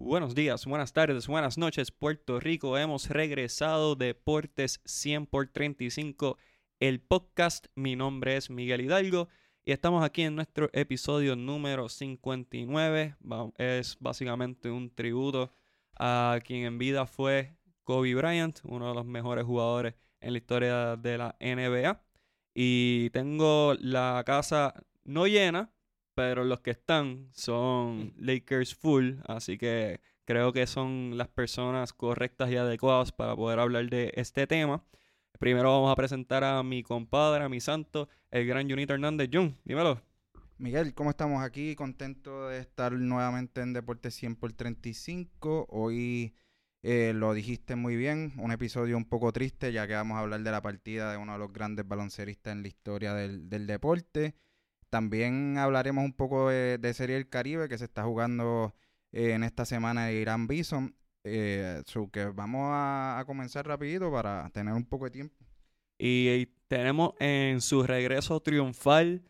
Buenos días, buenas tardes, buenas noches, Puerto Rico. Hemos regresado Deportes 100 por 35, el podcast. Mi nombre es Miguel Hidalgo y estamos aquí en nuestro episodio número 59. Es básicamente un tributo a quien en vida fue Kobe Bryant, uno de los mejores jugadores en la historia de la NBA. Y tengo la casa no llena, pero los que están son Lakers full, así que creo que son las personas correctas y adecuadas para poder hablar de este tema. Primero vamos a presentar a mi compadre, a mi santo, el gran Junito Hernández. Jun, dímelo. Miguel, ¿cómo estamos aquí? Contento de estar nuevamente en Deporte 100 por 35. Hoy eh, lo dijiste muy bien, un episodio un poco triste ya que vamos a hablar de la partida de uno de los grandes balonceristas en la historia del, del deporte. También hablaremos un poco de, Serie del Caribe que se está jugando eh, en esta semana de Irán Bison. Eh, que vamos a, comenzar rapidito para tener un poco de tiempo. Y, tenemos en su regreso triunfal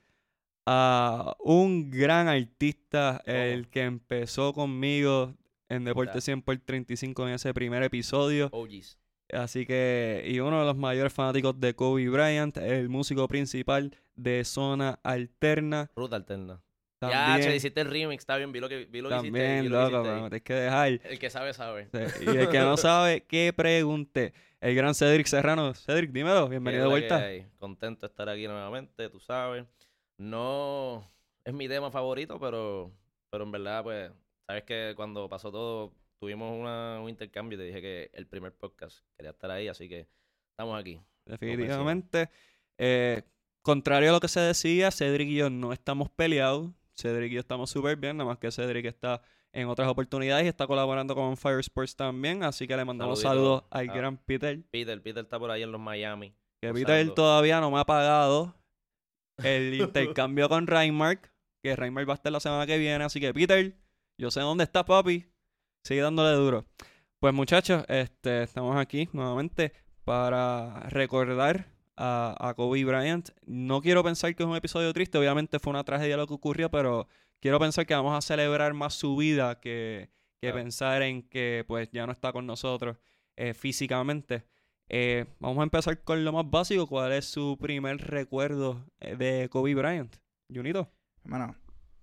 a un gran artista, el que empezó conmigo en Deporte 100 por 35 en ese primer episodio. Así que, y uno de los mayores fanáticos de Kobe Bryant, el músico principal de Zona Alterna. Ruta Alterna. Ya, che, hiciste el remix, está bien, vi lo que, vi lo también, que hiciste. loco, pero me tienes que dejar. El que sabe, sabe. y el que no sabe, que pregunte. El gran Cedric Serrano. Cedric, dímelo, bienvenido de vuelta. Contento de estar aquí nuevamente, tú sabes. No es mi tema favorito, pero, pero en verdad, pues, sabes que cuando pasó todo, tuvimos un intercambio y te dije que el primer podcast quería estar ahí, así que estamos aquí. Definitivamente. Eh, contrario a lo que se decía, Cedric y yo no estamos peleados. Cedric y yo estamos súper bien, nada más que Cedric está en otras oportunidades y está colaborando con Fire Sports también. Así que le mandamos saludos al gran Peter. Peter, Peter está por ahí en los Miami. Que Peter todavía no me ha pagado el intercambio con Reinmark. Que Reinmark va a estar la semana que viene. Así que Peter, yo sé dónde está papi. Sigue dándole duro. Pues muchachos, este, estamos aquí nuevamente para recordar a, Kobe Bryant. No quiero pensar que es un episodio triste, obviamente fue una tragedia lo que ocurrió, pero quiero pensar que vamos a celebrar más su vida que, pensar en que pues ya no está con nosotros eh, físicamente. Eh, vamos a empezar con lo más básico. ¿Cuál es su primer recuerdo eh, de Kobe Bryant? Junito. Bueno,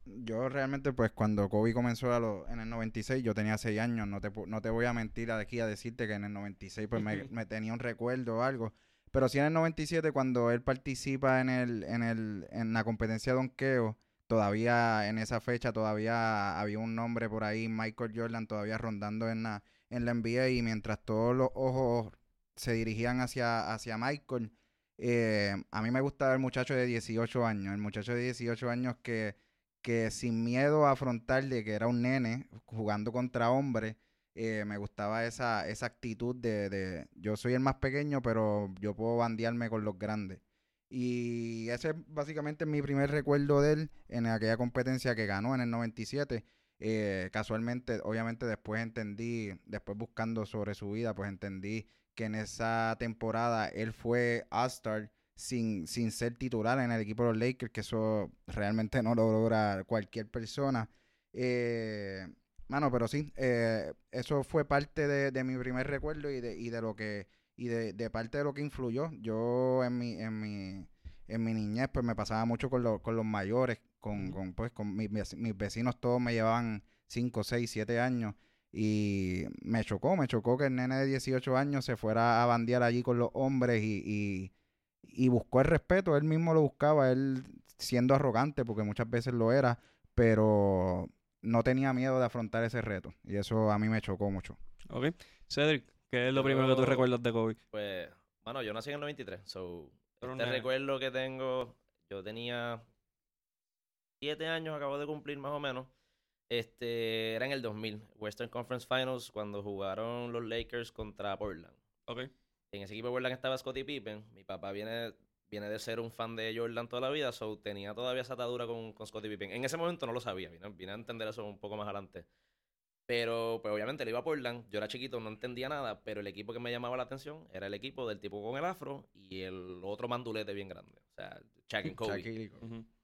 yo realmente, pues cuando Kobe comenzó a lo, en el 96, yo tenía 6 años. No te, no te voy a mentir aquí a decirte que en el 96 pues me, me tenía un recuerdo o algo. Pero sí en el 97, cuando él participa en, el, en, el, en la competencia de donkeo, todavía en esa fecha todavía había un nombre por ahí, Michael Jordan, todavía rondando en la, en la NBA. Y mientras todos los ojos se dirigían hacia, hacia Michael, eh, a mí me gustaba el muchacho de 18 años. El muchacho de 18 años que, que sin miedo a afrontar de que era un nene jugando contra hombres eh, me gustaba esa, esa actitud de, de, yo soy el más pequeño, pero yo puedo bandearme con los grandes. Y ese es básicamente mi primer recuerdo de él en aquella competencia que ganó en el 97. Eh, casualmente, obviamente después entendí, después buscando sobre su vida, pues entendí que en esa temporada él fue All-Star sin, sin ser titular en el equipo de los Lakers, que eso realmente no lo logra cualquier persona. Eh, Mano, pero sí, eh, eso fue parte de, mi primer recuerdo y de, y de lo que, y de, parte de lo que influyó. Yo en mi, en mi, en mi niñez, pues me pasaba mucho con, con los mayores, con, con, pues, con mis, mis vecinos todos me llevaban 5, 6, 7 años. Y me chocó, me chocó que el nene de 18 años se fuera a bandear allí con los hombres y, y, y buscó el respeto, él mismo lo buscaba, él siendo arrogante, porque muchas veces lo era, pero no tenía miedo de afrontar ese reto. Y eso a mí me chocó mucho. Ok. Cedric, ¿qué es lo primero que tú recuerdas de Kobe? Pues, bueno, yo nací en el 93. So, este recuerdo que tengo, yo tenía siete años, acabo de cumplir más o menos. Este, era en el 2000, Western Conference Finals, cuando jugaron los Lakers contra Portland. Ok. En ese equipo de Portland estaba Scottie Pippen. Mi papá viene viene de ser un fan de Jordan toda la vida, so tenía todavía esa atadura con, con Scottie Pippen. En ese momento no lo sabía, vine, a entender eso un poco más adelante. Pero, pues obviamente le iba a Portland, yo era chiquito, no entendía nada, pero el equipo que me llamaba la atención era el equipo del tipo con el afro y el otro mandulete bien grande. O sea, Chuck and Kobe.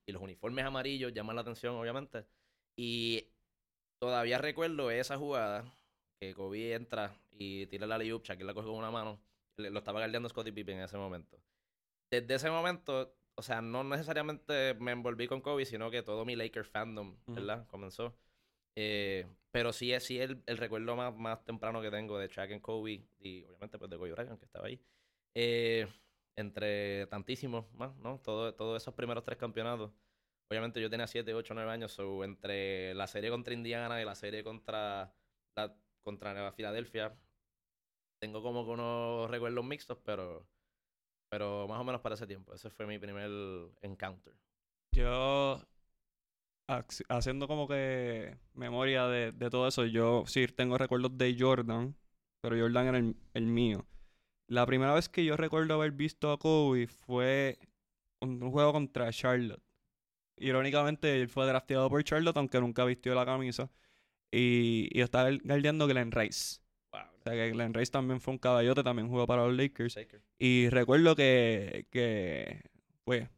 Y los uniformes amarillos llaman la atención, obviamente. Y todavía recuerdo esa jugada que Kobe entra y tira la layup, Shaquille la coge con una mano. Lo estaba guardiando Scottie Pippen en ese momento. Desde ese momento, o sea, no necesariamente me envolví con Kobe, sino que todo mi Lakers fandom. ¿verdad? Comenzó. Eh, pero sí es sí el, el recuerdo más, más temprano que tengo de Shaq and Kobe y obviamente pues de Kobe Bryant que estaba ahí. Eh, entre tantísimos más, ¿no? Todo- Todos esos primeros tres campeonatos. Obviamente yo tenía 7, 8, 9 años, so entre la serie contra Indiana y la serie contra, la, contra Nueva Filadelfia, tengo como que unos recuerdos mixtos, pero, pero más o menos para ese tiempo. Ese fue mi primer encounter. Yo, ac- haciendo como que memoria de, de todo eso, yo sí tengo recuerdos de Jordan, pero Jordan era el, el mío. La primera vez que yo recuerdo haber visto a Kobe fue un, un juego contra Charlotte. Irónicamente, él fue drafteado por Charlotte, aunque nunca vistió la camisa. Y, y estaba guardiando Glenn Rice. Wow. O sea que Glenn Rice también fue un caballote, también jugó para los Lakers. Y recuerdo que, que pues,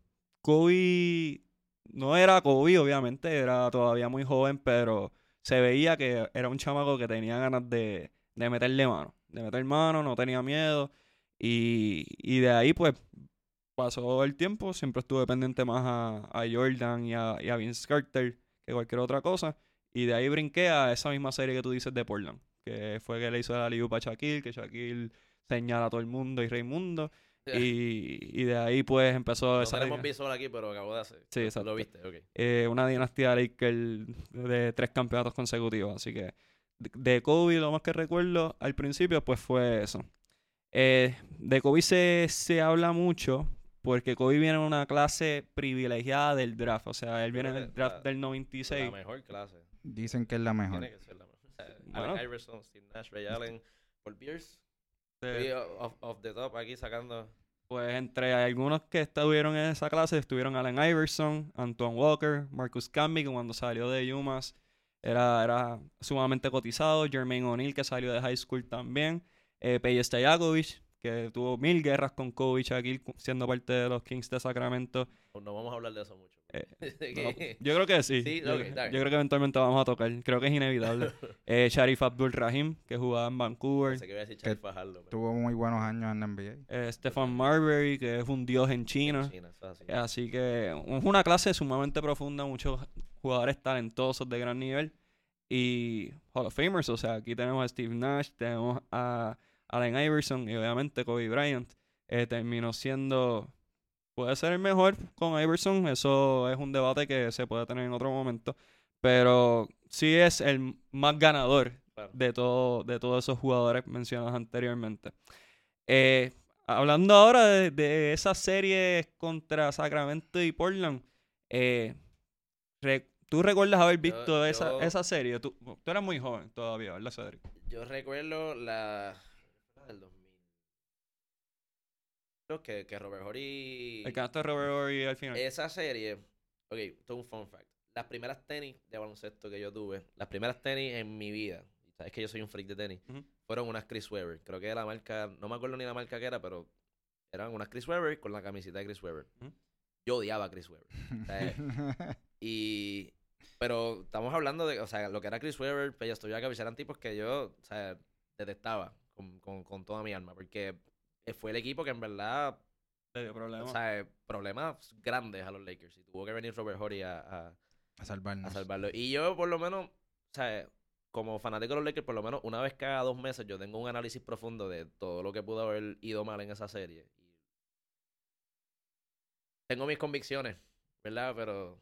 Kobe no era Kobe, obviamente, era todavía muy joven, pero se veía que era un chamaco que tenía ganas de, de meterle mano, de meter mano, no tenía miedo. Y, y de ahí, pues, pasó el tiempo, siempre estuve pendiente más a, a Jordan y a, y a Vince Carter que cualquier otra cosa. Y de ahí brinqué a esa misma serie que tú dices de Portland, que fue que le hizo la liupa a Shaquille, que Shaquille señala a todo el mundo y Raimundo. Y, y de ahí pues empezó No esa tenemos visual aquí, pero acabo de hacer. Sí, exacto. Lo viste, ok. Eh, una dinastía Laker de tres campeonatos consecutivos. Así que de- de Kobe lo más que recuerdo al principio pues fue eso. Eh, de Kobe se, se habla mucho porque Kobe viene en una clase privilegiada del draft. O sea, él viene del draft la- del 96. La mejor clase. Dicen que es la mejor. Tiene que ser la mejor. Sea, Bueno. Allen Iverson, Steve Nash, Ray Allen, Paul Pierce. Estoy off, off the top aquí sacando. Pues entre algunos que estuvieron en esa clase estuvieron Allen Iverson, Antoine Walker, Marcus Camby, que cuando salió de UMass era, era sumamente cotizado, Jermaine O'Neal, que salió de high school también, eh, Peje que tuvo mil guerras con Shaquille cu- siendo parte de los Kings de Sacramento. No, no vamos a hablar de eso mucho. Eh, No, yo creo que sí. Sí, yo, creo- yo que eventualmente vamos a tocar. Creo que es inevitable. Eh, Sharif Abdul Rahim, que jugaba en Vancouver. Pensé que iba a decir Charlie Fajardo. pero- Tuvo muy buenos años en la NBA. Eh, Stefan Marbury, que es un dios en China. Así. Así que es una clase sumamente profunda, muchos jugadores talentosos de gran nivel y Hall of Famers. O sea, aquí tenemos a Steve Nash, tenemos a Allen Iverson y obviamente Kobe Bryant. Eh, terminó siendo, puede ser el mejor con Iverson, eso es un debate que se puede tener en otro momento, pero sí es el más ganador Claro. de, todo, de todos esos jugadores mencionados anteriormente. Eh, hablando ahora de, de esas series contra Sacramento y Portland, eh, re- ¿tú recuerdas haber visto esa, yo- esa serie? Tú, tú eras muy joven todavía, ¿verdad, Cedric? Yo recuerdo la. la del 2000. Creo que, que Robert Horry. El canasto de Robert Horry al final. Esa serie. Ok, esto es un fun fact. Las primeras tenis de baloncesto que yo tuve, las primeras tenis en mi vida, y sabes que yo soy un freak de tenis, fueron unas Chris Webber. Creo que la marca, no me acuerdo ni la marca que era, pero eran unas Chris Webber con la camiseta de Chris Webber. Yo odiaba a Chris Webber. sea, Y. Pero estamos hablando de, o sea, lo que era Chris Webber, Peja Stojakovic, eran tipos que yo, o sea, detestaba con, con, con toda mi alma, porque fue el equipo que en verdad, Te dio problema. o sea, problemas grandes a los Lakers. Y tuvo que venir Robert Horry a, a, a salvarnos. a salvarlo. Y yo, por lo menos, o sea, como fanático de los Lakers, por lo menos una vez cada dos meses, yo tengo un análisis profundo de todo lo que pudo haber ido mal en esa serie. Y tengo mis convicciones, ¿verdad? Pero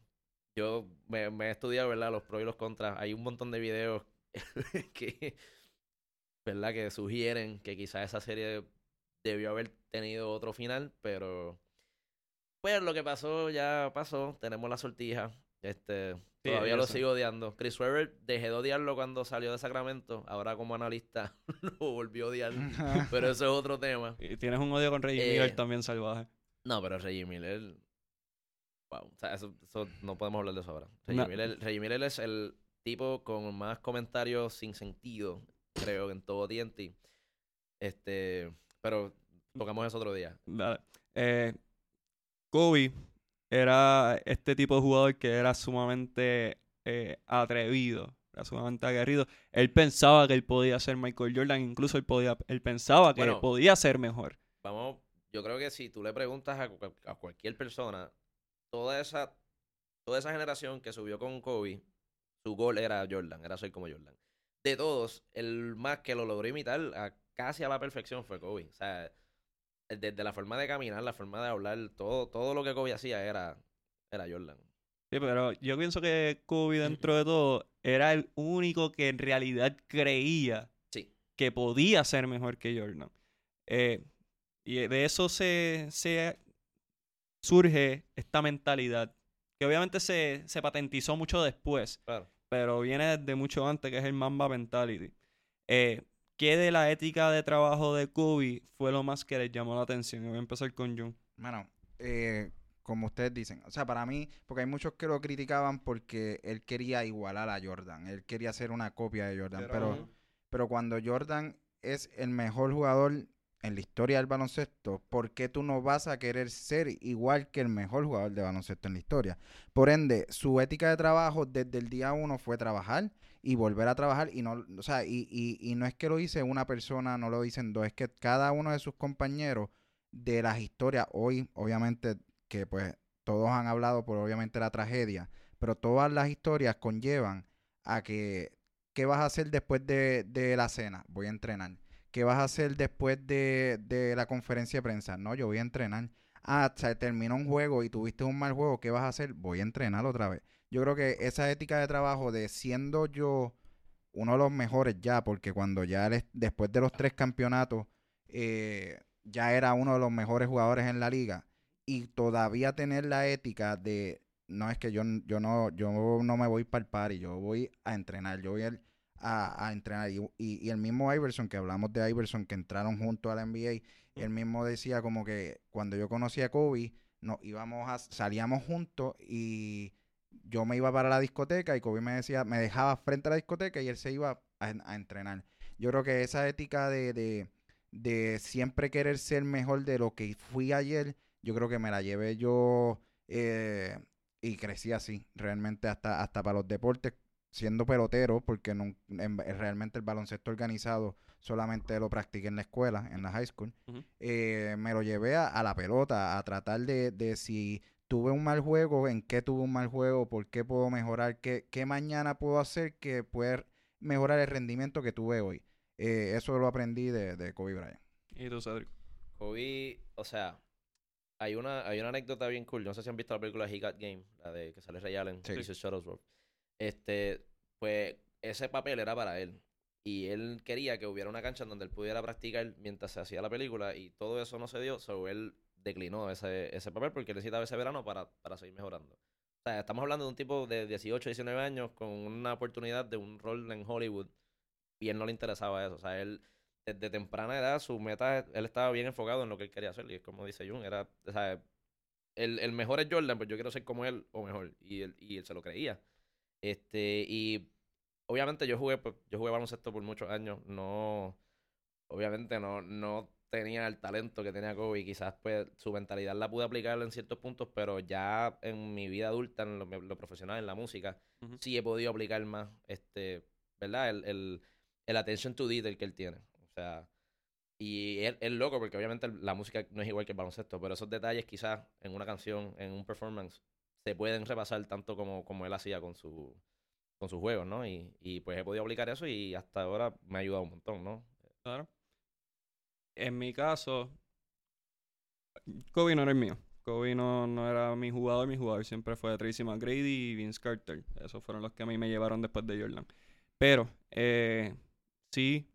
yo me, me he estudiado, ¿verdad? Los pros y los contras. Hay un montón de videos que, ¿verdad? Que sugieren que quizás esa serie debió haber tenido otro final, pero pues lo que pasó ya pasó. Tenemos la sortija. Este, Sí, todavía lo sigo odiando. Chris Webber dejé de odiarlo cuando salió de Sacramento. Ahora como analista lo volvió a odiar. pero eso es otro tema. Y tienes un odio con Reggie Eh, Miller también salvaje. No, pero Reggie Miller. Wow. O sea, eso, eso no podemos hablar de eso ahora. Reggie, No. Miller, Reggie Miller es el tipo con más comentarios sin sentido, creo, en todo TNT. Este. Pero tocamos eso otro día. Dale. Eh, Kobe era este tipo de jugador que era sumamente eh, atrevido era sumamente aguerrido. Él pensaba que él podía ser Michael Jordan, incluso él podía, él pensaba que Bueno. podía ser mejor. Vamos, yo creo que si tú le preguntas a, a cualquier persona, toda esa, toda esa generación que subió con Kobe, su gol era Jordan, era ser como Jordan. De todos, el más que lo logró imitar a casi a la perfección fue Kobe. O sea, desde la forma de caminar, la forma de hablar, todo, todo lo que Kobe hacía era, era Jordan. Sí, pero yo pienso que Kobe dentro de todo era el único que en realidad creía Sí. que podía ser mejor que Jordan. Eh, y de eso se, se surge esta mentalidad, que obviamente se, se patentizó mucho después, Claro. pero viene desde mucho antes, que es el Mamba Mentality. Eh, ¿Qué de la ética de trabajo de Kobe fue lo más que les llamó la atención? Y Voy a empezar con Jun. Bueno, eh, como ustedes dicen, o sea, para mí, porque hay muchos que lo criticaban porque él quería igualar a Jordan, él quería ser una copia de Jordan, pero, pero, cuando Jordan es el mejor jugador en la historia del baloncesto, ¿por qué tú no vas a querer ser igual que el mejor jugador de baloncesto en la historia? Por ende, su ética de trabajo desde el día uno fue trabajar y volver a trabajar y no, o sea, y, y, y no es que lo dice una persona, no lo dicen dos, es que cada uno de sus compañeros de las historias, hoy obviamente que pues todos han hablado por obviamente la tragedia, pero todas las historias conllevan a que, ¿qué vas a hacer después de, de la cena? Voy a entrenar. ¿Qué vas a hacer después de, de la conferencia de prensa? No, yo voy a entrenar. Ah, terminó un juego y tuviste un mal juego, ¿qué vas a hacer? Voy a entrenar otra vez. Yo creo que esa ética de trabajo de siendo yo uno de los mejores ya, porque cuando ya después de los tres campeonatos, eh, ya era uno de los mejores jugadores en la liga, y todavía tener la ética de, no es que yo, yo, no, yo no me voy para el party, yo voy a entrenar, yo voy a, a entrenar. Y, y- y el mismo Iverson, que hablamos de Iverson, que entraron juntos a la NBA, él mismo decía como que cuando yo conocí a Kobe, nos íbamos a, salíamos juntos y yo me iba para la discoteca y Kobe me decía, me dejaba frente a la discoteca y él se iba a, a entrenar. Yo creo que esa ética de, de, de siempre querer ser mejor de lo que fui ayer, yo creo que me la llevé yo eh, y crecí así, realmente hasta, hasta para los deportes, siendo pelotero, porque en- realmente el baloncesto organizado solamente lo practiqué en la escuela, en la high school, eh, me lo llevé a, a la pelota, a tratar de, de si tuve un mal juego, en qué tuve un mal juego, por qué puedo mejorar, qué, qué mañana puedo hacer que pueda mejorar el rendimiento que tuve hoy. Eh, eso lo aprendí de, de Kobe Bryant. ¿Y tú, Cedric? Kobe, o sea, hay una, hay una anécdota bien cool. No sé si han visto la película He Got Game, la de que sale Ray Allen, Sí. Este, pues ese papel era para él. Y él quería que hubiera una cancha en donde él pudiera practicar mientras se hacía la película. Y todo eso no se dio, so él declinó ese, ese papel porque necesitaba ese verano para, para seguir mejorando. O sea, estamos hablando de un tipo de 18, 19 años con una oportunidad de un rol en Hollywood y él no le interesaba eso. O sea, él desde temprana edad su meta, él estaba bien enfocado en lo que él quería hacer. Y es como dice Jun, era, o sea, el, el mejor es Jordan, pues yo quiero ser como él o mejor. Y él, y él se lo creía. Este, y obviamente yo jugué, pues, yo jugué baloncesto por muchos años. No, obviamente no, no tenía el talento que tenía Kobe. Quizás pues su mentalidad la pude aplicar en ciertos puntos, pero ya en mi vida adulta, en lo, lo profesional, en la música, sí he podido aplicar más, este, ¿verdad? El, el, el attention to detail que él tiene. O sea, y es, es loco porque obviamente la música no es igual que el baloncesto, pero esos detalles quizás en una canción, en un performance, se pueden repasar tanto como, como él hacía con su con sus juegos, ¿no? Y, y pues he podido aplicar eso y hasta ahora me ha ayudado un montón, ¿no? Claro. En mi caso, Kobe no era el mío. Kobe no, no era mi jugador, mi jugador siempre fue Tracy McGrady y Vince Carter. Esos fueron los que a mí me llevaron después de Jordan. Pero, eh, sí,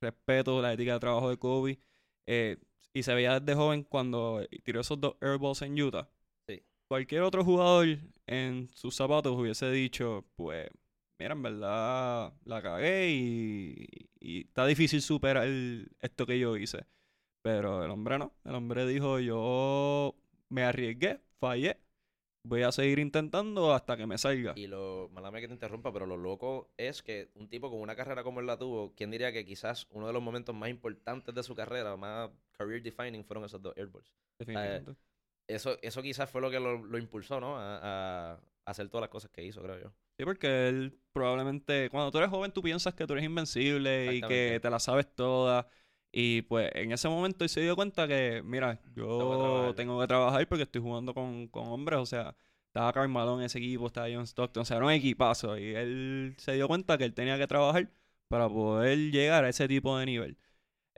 respeto la ética de trabajo de Kobe. eh, y se veía desde joven cuando tiró esos dos airballs en Utah. Sí. Cualquier otro jugador en sus zapatos hubiese dicho, pues, mira, en verdad la cagué y, y está difícil superar esto que yo hice. Pero el hombre no. El hombre dijo, yo me arriesgué, fallé. Voy a seguir intentando hasta que me salga. Y lo, malame que te interrumpa, pero lo loco es que un tipo con una carrera como él la tuvo, ¿quién diría que quizás uno de los momentos más importantes de su carrera, más career defining, fueron esos dos airballs? Definitivamente. Eso, eso quizás fue lo que lo, lo impulsó, ¿no? A, a hacer todas las cosas que hizo, creo yo. Sí, porque él probablemente, cuando tú eres joven, tú piensas que tú eres invencible y que te la sabes toda. Y pues en ese momento él se dio cuenta que, mira, Tengo que yo trabajar. tengo que trabajar porque estoy jugando con, con hombres. O sea, estaba Carmelo en ese equipo, estaba John Stockton, o sea, era un equipazo. Y él se dio cuenta que él tenía que trabajar para poder llegar a ese tipo de nivel.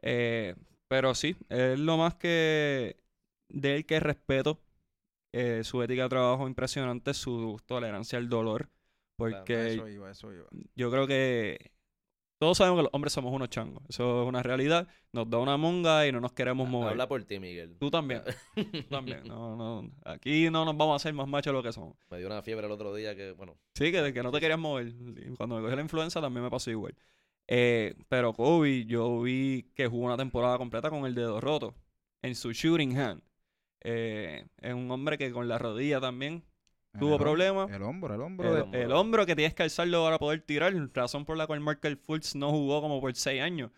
Eh, pero sí, es lo más que de él que respeto. eh, su ética de trabajo impresionante, su tolerancia al dolor. Porque Eso iba, eso iba. yo creo que todos sabemos que los hombres somos unos changos. Eso es una realidad. Nos da una monga y no nos queremos mover. Habla por ti, Miguel. Tú también. Tú también. No, no. Aquí no nos vamos a hacer más machos de lo que somos. Me dio una fiebre el otro día que, bueno, Sí, que, que no te querías mover. Cuando me cogió la influenza también me pasó igual. Eh, pero Kobe, yo vi que jugó una temporada completa con el dedo roto en su shooting hand. Eh, es un hombre que con la rodilla también tuvo problemas. El hombro, el hombro. El, de- hombro. el hombro que tienes que alzarlo para poder tirar, razón por la cual Markel Fultz no jugó como por seis años.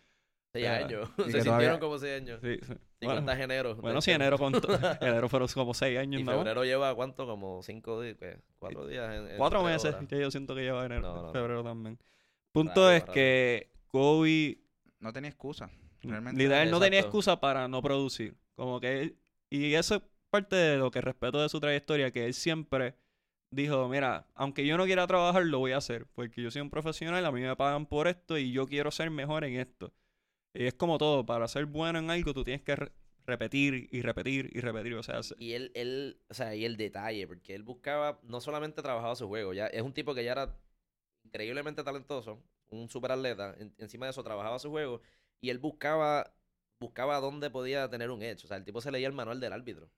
seis Claro. años. Y Se sintieron como seis años. Sí, sí. Y Bueno, cuántas enero. bueno, sí, enero, con enero fueron como seis años, Y ¿no? febrero lleva cuánto, como cinco días, cuatro días. En, en Cuatro tres meses, horas. que yo siento que lleva enero, No, no, no. febrero también. Punto es que Kobe No tenía excusa. Realmente. literal no tenía excusa para no producir. Como que él, y eso es parte de lo que respeto de su trayectoria, que él siempre dijo, mira, aunque yo no quiera trabajar, lo voy a hacer, porque yo soy un profesional, a mí me pagan por esto y yo quiero ser mejor en esto. Y es como todo, para ser bueno en algo tú tienes que re- repetir y repetir y repetir, o sea, se- Y él, él, o sea, y el detalle, porque él buscaba, no solamente trabajaba su juego, ya es un tipo que ya era increíblemente talentoso, un super atleta, en- encima de eso trabajaba su juego, y él buscaba, buscaba dónde podía tener un hecho, o sea, el tipo se leía el manual del árbitro.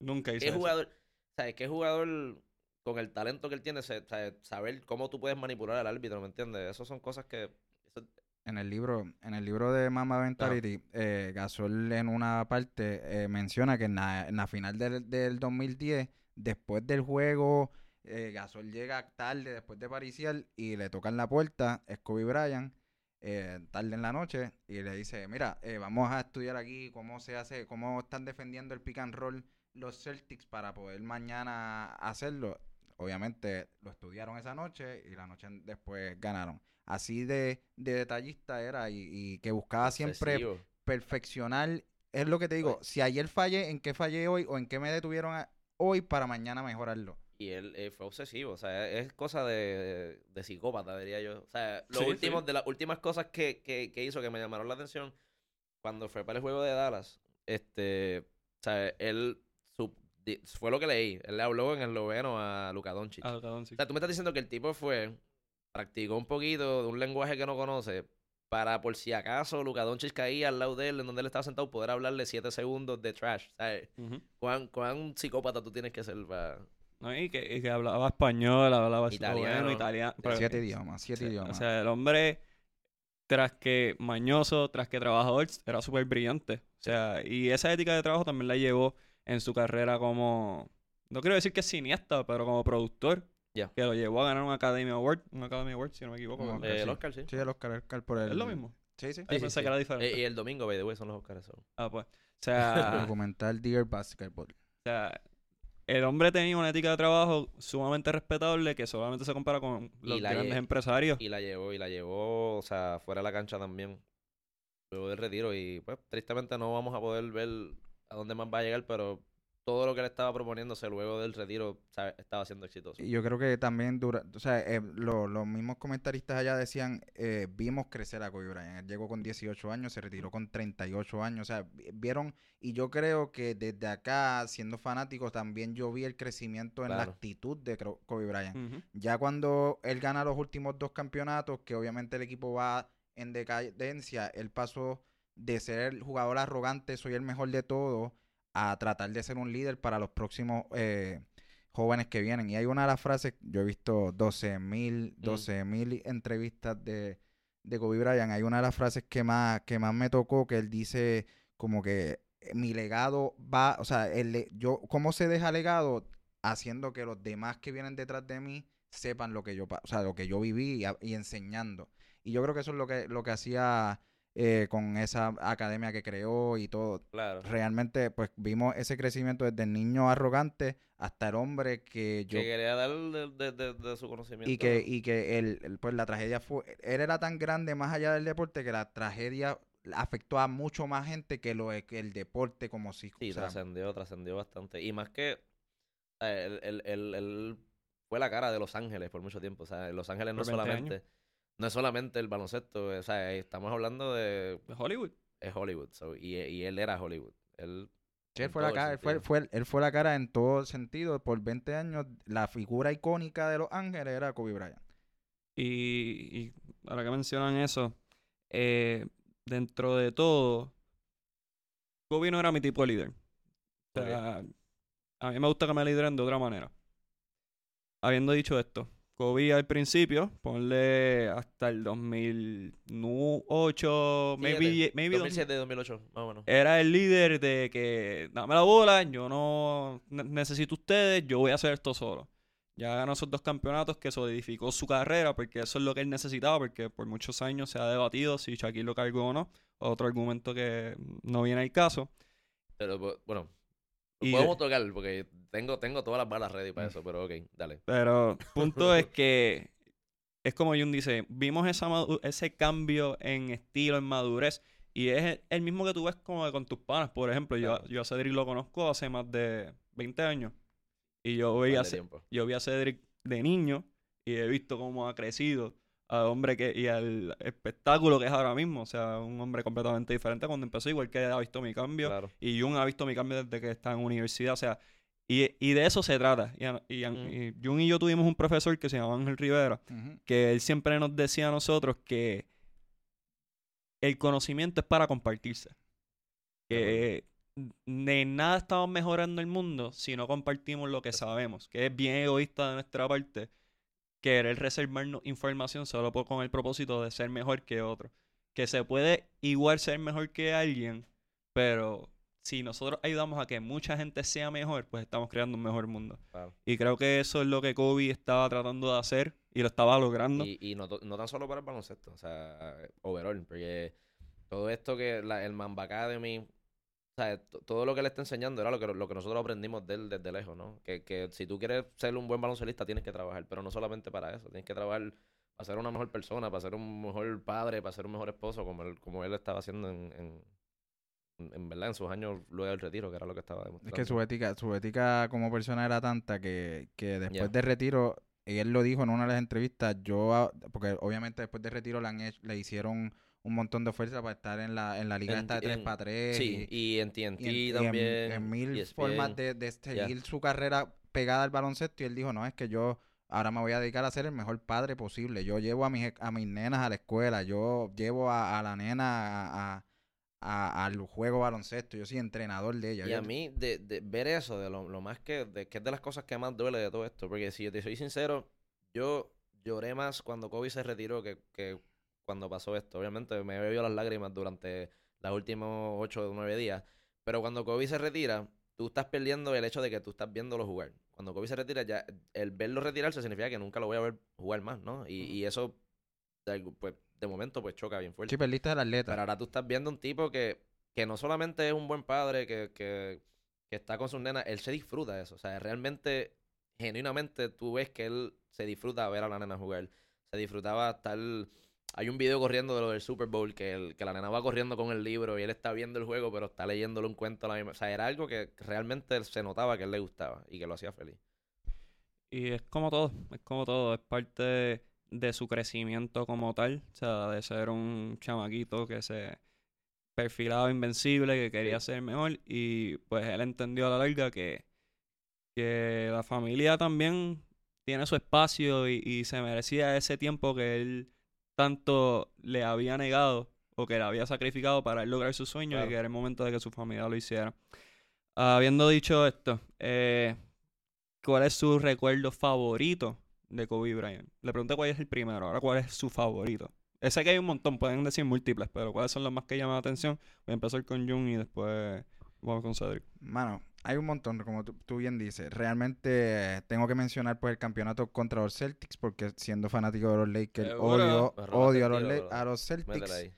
nunca hice ¿Qué eso. jugador, sabes, qué jugador con el talento que él tiene, se- sabe, saber cómo tú puedes manipular al árbitro, ¿me entiendes? Esas son cosas que... eso- En el libro, en el libro de Mama Mentality, eh, Gasol en una parte eh, menciona que en la, en la final del, del 2010, después del juego, eh, Gasol llega tarde después de pariciar y le tocan la puerta, es Kobe Bryant, eh, tarde en la noche, y le dice, mira, eh, vamos a estudiar aquí cómo se hace, cómo están defendiendo el pick and roll los Celtics para poder mañana hacerlo. Obviamente lo estudiaron esa noche y la noche después ganaron. Así de, de detallista era y, y que buscaba siempre perfeccionar. Es lo que te digo, si ayer fallé, ¿en qué fallé hoy o en qué me detuvieron a- hoy para mañana mejorarlo? Y él eh, fue obsesivo, o sea, es cosa de, de, psicópata, diría yo. O sea, los Sí, últimos, sí. de las últimas cosas que, que, que hizo que me llamaron la atención, cuando fue para el juego de Dallas, este, o sea, él, fue lo que leí, él le habló en esloveno a Luka Doncic. Ah, cabrón, sí. O sea, tú me estás diciendo que el tipo fue, practicó un poquito de un lenguaje que no conoce, para por si acaso Luka Doncic caía al lado de él, en donde él estaba sentado, poder hablarle siete segundos de trash. ¿sabes? Ujú. ¿Cuán, ¿Cuán psicópata tú tienes que ser para...? No, y, que, y que hablaba español, hablaba Italiano. italiano. pero- siete idiomas, siete Sí, idiomas. O sea, el hombre, tras que mañoso, tras que trabajador, era súper brillante. O sea, y esa ética de trabajo también la llevó en su carrera como, no quiero decir que es cineasta, pero como productor. Ya. Que lo llevó a ganar un Academy Award, un Academy Award, si no me equivoco. Oscar, el sí. Oscar, sí. sí, el Oscar, el Oscar por el... Es lo mismo. Sí, sí. Ahí sí, pensé sí. que era diferente. Eh, y el domingo, by the way, son los Oscars. so. Ah, pues. O sea, documental Dear Basketball. o sea, el hombre tenía una ética de trabajo sumamente respetable que solamente se compara con los grandes empresarios. Y la llevó, y la llevó, o sea, fuera de la cancha también. Luego del retiro. Y pues, tristemente no vamos a poder ver a dónde más va a llegar, pero todo lo que él estaba proponiéndose luego del retiro ¿sabes? estaba siendo exitoso. Y yo creo que también dura, o sea, eh, lo- los mismos comentaristas allá decían, eh, vimos crecer a Kobe Bryant. Él llegó con 18 años, se retiró con 38 años, o sea, vi- vieron, y yo creo que desde acá, siendo fanáticos, también yo vi el crecimiento en la actitud de Kobe Bryant. Ya cuando él gana los últimos dos campeonatos, que obviamente el equipo va en decadencia, él pasó de ser el jugador arrogante, soy el mejor de todos, a tratar de ser un líder para los próximos eh, jóvenes que vienen. Y hay una de las frases, yo he visto 12 mil, 12 mil entrevistas de, de Kobe Bryant. Hay una de las frases que más, que más me tocó, que él dice como que eh, mi legado va, o sea, el, yo, ¿cómo se deja legado? Haciendo que los demás que vienen detrás de mí sepan lo que yo, o sea, lo que yo viví y, y enseñando. Y yo creo que eso es lo que, lo que hacía eh, con esa academia que creó y todo. Claro. Realmente, pues vimos ese crecimiento desde el niño arrogante hasta el hombre que yo que quería dar de, de- de- de su conocimiento. y que y que el, el- pues la tragedia fue él era tan grande más allá del deporte que la tragedia afectó a mucho más gente que lo que el deporte como si Sí, o sea, trascendió, trascendió bastante. Y más que él, él- él- él fue la cara de Los Ángeles por mucho tiempo. O sea, en Los Ángeles no Por 20 solamente, no es solamente el baloncesto. O sea, estamos hablando de De Hollywood. es Hollywood. so, y, y él era Hollywood. Él, sí, él fue la cara él fue, fue- él fue la cara en todo sentido por 20 años la figura icónica de los Ángeles era Kobe Bryant Y, y ahora que mencionan eso, eh, dentro de todo, Kobe no era mi tipo de líder. O sea, a mí me gusta que me lideren de otra manera. Habiendo dicho esto, Kobe al principio, ponle hasta el 2008, maybe, maybe 2007, 2008, más o menos. era el líder de que dame la bola, yo no ne- necesito ustedes, yo voy a hacer esto solo. Ya ganó esos dos campeonatos que solidificó su carrera porque eso es lo que él necesitaba porque por muchos años se ha debatido si Shaquille lo cargó o no. Otro argumento que no viene al caso. Pero bu- bueno, Y podemos de- tocar porque tengo, tengo todas las balas ready para eso. Pero ok, dale. Pero punto es que es como Jun dice, vimos esa ese cambio en estilo, en madurez. Y es el, mismo que tú ves como con tus panas. Por ejemplo, Claro. yo, yo a Cedric lo conozco hace más de 20 años. Y yo a tiempo. yo vi a Cedric de niño y he visto cómo ha crecido al hombre que y al espectáculo que es ahora mismo. O sea, un hombre completamente diferente cuando empezó, igual que ha visto mi cambio. Claro. Y Jun ha visto mi cambio desde que está en universidad. O sea, y, y de eso se trata. Y, Mm. y Jun y yo tuvimos un profesor que se llamaba Ángel Rivera, que él siempre nos decía a nosotros que el conocimiento es para compartirse. Que de nada estamos mejorando el mundo si no compartimos lo que sabemos. Que es bien egoísta de nuestra parte querer reservarnos información solo por- con el propósito de ser mejor que otro. Que se puede igual ser mejor que alguien, pero si nosotros ayudamos a que mucha gente sea mejor, pues estamos creando un mejor mundo. Claro. Y creo que eso es lo que Kobe estaba tratando de hacer y lo estaba logrando. Y, y no, tan solo para el baloncesto, o sea, overall, porque todo esto que la, el Mamba Academy, sea, todo lo que le está enseñando era lo que, lo que nosotros aprendimos de él desde lejos, ¿no? Que, que si tú quieres ser un buen baloncelista tienes que trabajar, pero no solamente para eso, tienes que trabajar para ser una mejor persona, para ser un mejor padre, para ser un mejor esposo, como él, como él estaba haciendo en, en, verdad en sus años luego del retiro, que era lo que estaba Es demostrando. que su ética, su ética como persona era tanta que, que después Ya. de retiro, él lo dijo en una de las entrevistas, yo, ah, porque obviamente después de retiro le, han hecho- le hicieron un montón de fuerza para estar en la, en la liga En- esta de 3 en- para 3 Sí, y en TNT y en, y en- también. en mil ESPN. formas de, de seguir su carrera pegada al baloncesto y él dijo, no, es que yo ahora me voy a dedicar a ser el mejor padre posible. Yo llevo a mis, a mis nenas a la escuela, yo llevo a, a la nena a, a- a- al juego baloncesto, yo soy entrenador de ella. Y Yo- a mí, de, de ver eso, de lo, lo más que, de, que es de las cosas que más duele de todo esto, porque si yo te soy sincero, yo lloré más cuando Kobe se retiró que, que cuando pasó esto. Obviamente me bebió las lágrimas durante los últimos 8 o 9 días, pero cuando Kobe se retira, tú estás perdiendo el hecho de que tú estás viéndolo jugar. Cuando Kobe se retira, ya el verlo retirarse significa que nunca lo voy a ver jugar más, ¿no? Y, y eso, pues, de momento, pues choca bien fuerte. Sí, perdiste al atleta. Pero ahora tú estás viendo un tipo que, que no solamente es un buen padre, que, que, que está con sus nenas, él se disfruta de eso. O sea, realmente, genuinamente, tú ves que él se disfruta ver a la nena jugar. Se disfrutaba estar... Hay un video corriendo de lo del Super Bowl que, el, que la nena va corriendo con el libro y él está viendo el juego, pero está leyéndole un cuento a la misma. O sea, era algo que realmente se notaba que él le gustaba y que lo hacía feliz. Y es como todo, es como todo, es parte de, de su crecimiento como tal, o sea, de ser un chamaquito que se perfilaba invencible, que quería ser mejor y pues él entendió a la larga que, que la familia también tiene su espacio y, y se merecía ese tiempo que él tanto le había negado o que le había sacrificado para él lograr su sueño Claro. y que era el momento de que su familia lo hiciera. Habiendo dicho esto, eh, ¿cuál es su recuerdo favorito de Kobe Bryant? Le pregunté cuál es el primero, ahora cuál es su favorito. Sé que hay un montón, pueden decir múltiples, pero ¿cuáles son los más que llaman la atención? Voy a empezar con Jung y después vamos con Cedric. Mano, hay un montón, como tú, tú bien dices. Realmente eh, tengo que mencionar pues el campeonato contra los Celtics, porque siendo fanático de los Lakers, Seguro. odio, odio a los, tiro, a Celtics.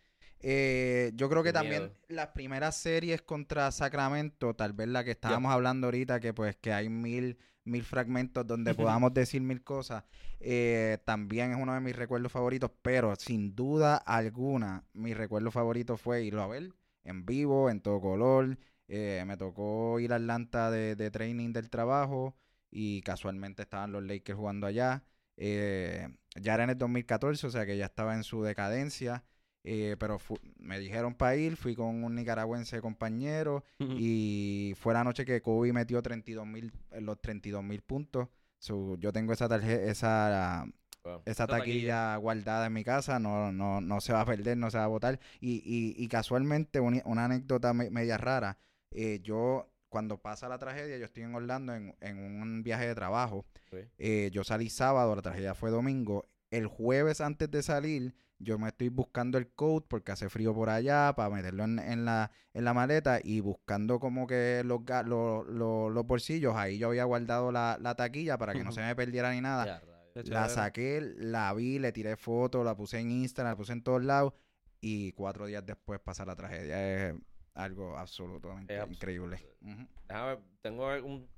Eh, yo creo que Qué también miedo. las primeras series contra Sacramento, tal vez la que estábamos hablando ahorita, que pues que hay mil, mil fragmentos donde podamos decir mil cosas, eh, también es uno de mis recuerdos favoritos, pero sin duda alguna, mi recuerdo favorito fue irlo a ver en vivo, en todo color. Eh, me tocó ir a Atlanta de, de training del trabajo y casualmente estaban los Lakers jugando allá. Eh, ya era en el 2014, o sea que ya estaba en su decadencia. eh, pero me dijeron para ir, fui con un nicaragüense compañero y fue la noche que Kobe metió 32 mil, los 32 mil puntos. So, yo tengo esa tarjeta, esa, Wow. esa Esa taquilla. taquilla guardada en mi casa, no, no, no se va a perder, no se va a botar. Y, y, y casualmente, una, anécdota me- media rara, eh, yo cuando pasa la tragedia, yo estoy en Orlando en, en un viaje de trabajo, Sí. eh, yo salí sábado, la tragedia fue domingo, el jueves antes de salir, yo me estoy buscando el coat porque hace frío por allá para meterlo en, en la, en la maleta y buscando como que los, los, los, los bolsillos, ahí yo había guardado la, la taquilla para que no se me perdiera ni nada. Ya, La saqué, la vi, le tiré fotos, la puse en Instagram, la puse en todos lados y cuatro días después pasa la tragedia. Es algo absolutamente increíble. Ujú. Déjame, tengo un-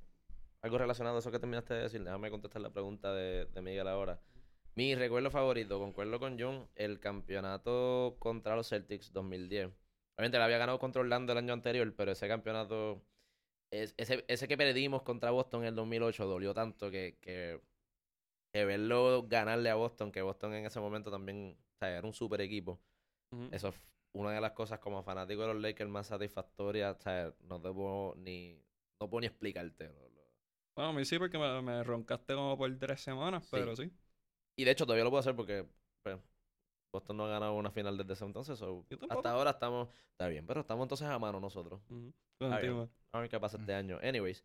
algo relacionado a eso que terminaste de decir. Déjame contestar la pregunta de, de Miguel ahora. Mi recuerdo favorito, concuerdo con John, el campeonato contra los Celtics 2010. Obviamente le había ganado contra Orlando el año anterior, pero ese campeonato, es- ese, ese que perdimos contra Boston en el 2008 dolió tanto que, que, que verlo ganarle a Boston, que Boston en ese momento también o sea, era un super equipo. Ujú. Eso es una de las cosas como fanático de los Lakers más satisfactorias. O sea, no debo ni, no puedo ni explicarte. lo- lo- Bueno, a mí sí, porque me, me roncaste como por tres semanas, Sí. pero sí. Y de hecho todavía lo puedo hacer porque pues, Boston no ha ganado una final desde ese entonces. so, hasta ahora estamos, está bien, pero estamos entonces a mano nosotros. Continúa. A ver qué pasa este año. Anyways,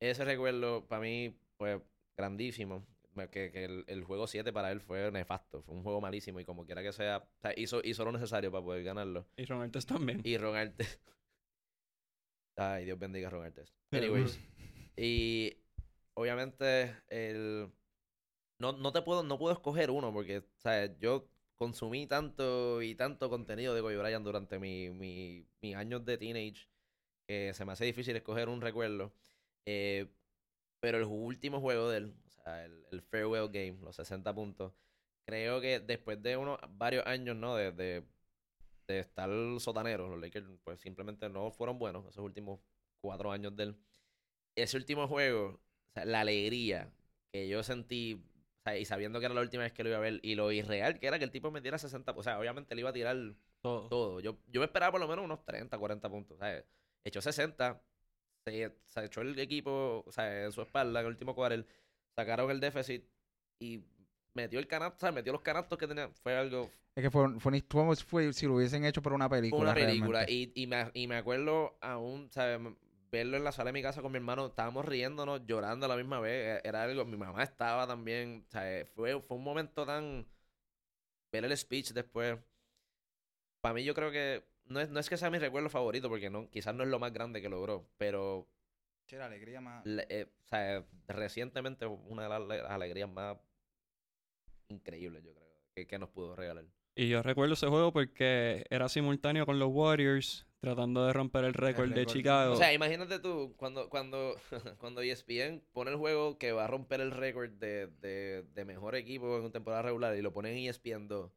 ese recuerdo para mí fue grandísimo. Me- Que, que el, el juego 7 para él fue nefasto. Fue un juego malísimo y como quiera que sea, o sea, hizo, hizo lo necesario para poder ganarlo. Y Ron Artes también. Y Ron Artes. Ay, Dios bendiga a Ron Artes. Anyways. Y obviamente el no, no te puedo, no puedo escoger uno porque, ¿sabes? Yo consumí tanto y tanto contenido de Kobe Bryant durante mi, mi, mis años de teenage que se me hace difícil escoger un recuerdo. Eh, pero el último juego de él, sea, el, el Farewell Game, los 60 puntos, creo que después de unos varios años, ¿no? De, de, de estar sotaneros, los Lakers pues simplemente no fueron buenos esos últimos cuatro años de él. Ese último juego, o sea, la alegría que yo sentí, o sea, y sabiendo que era la última vez que lo iba a ver, y lo irreal que era que el tipo metiera 60, o sea, obviamente le iba a tirar Todo. todo. Yo, yo me esperaba por lo menos unos 30, 40 puntos. ¿sabes? Echó 60, se, se echó el equipo o sea, en su espalda en el último quarter, sacaron el déficit y metió el canasto, metió los canastos que tenía. Fue algo, Es que fue, fue, como si fue- si lo hubiesen hecho por una película. una película. Y, y, me, y me acuerdo aún, ¿sabes? Verlo en la sala de mi casa con mi hermano, estábamos riéndonos, llorando a la misma vez. e- Era algo, mi mamá estaba también. ¿sabes? Fue, fue un momento tan. Ver el speech después. Para mí, yo creo que. No es, no es que sea mi recuerdo favorito, porque no, quizás no es lo más grande que logró, pero Sí, la alegría más. le- eh, o sea, recientemente una de las ale- alegrías más increíbles, yo creo, que, que nos pudo regalar. Y yo recuerdo ese juego porque era simultáneo con los Warriors tratando de romper el récord de. Chicago. O sea, imagínate tú, cuando, cuando, cuando ESPN pone el juego que va a romper el récord de, de, de mejor equipo en temporada regular y lo pone en ESPN 2,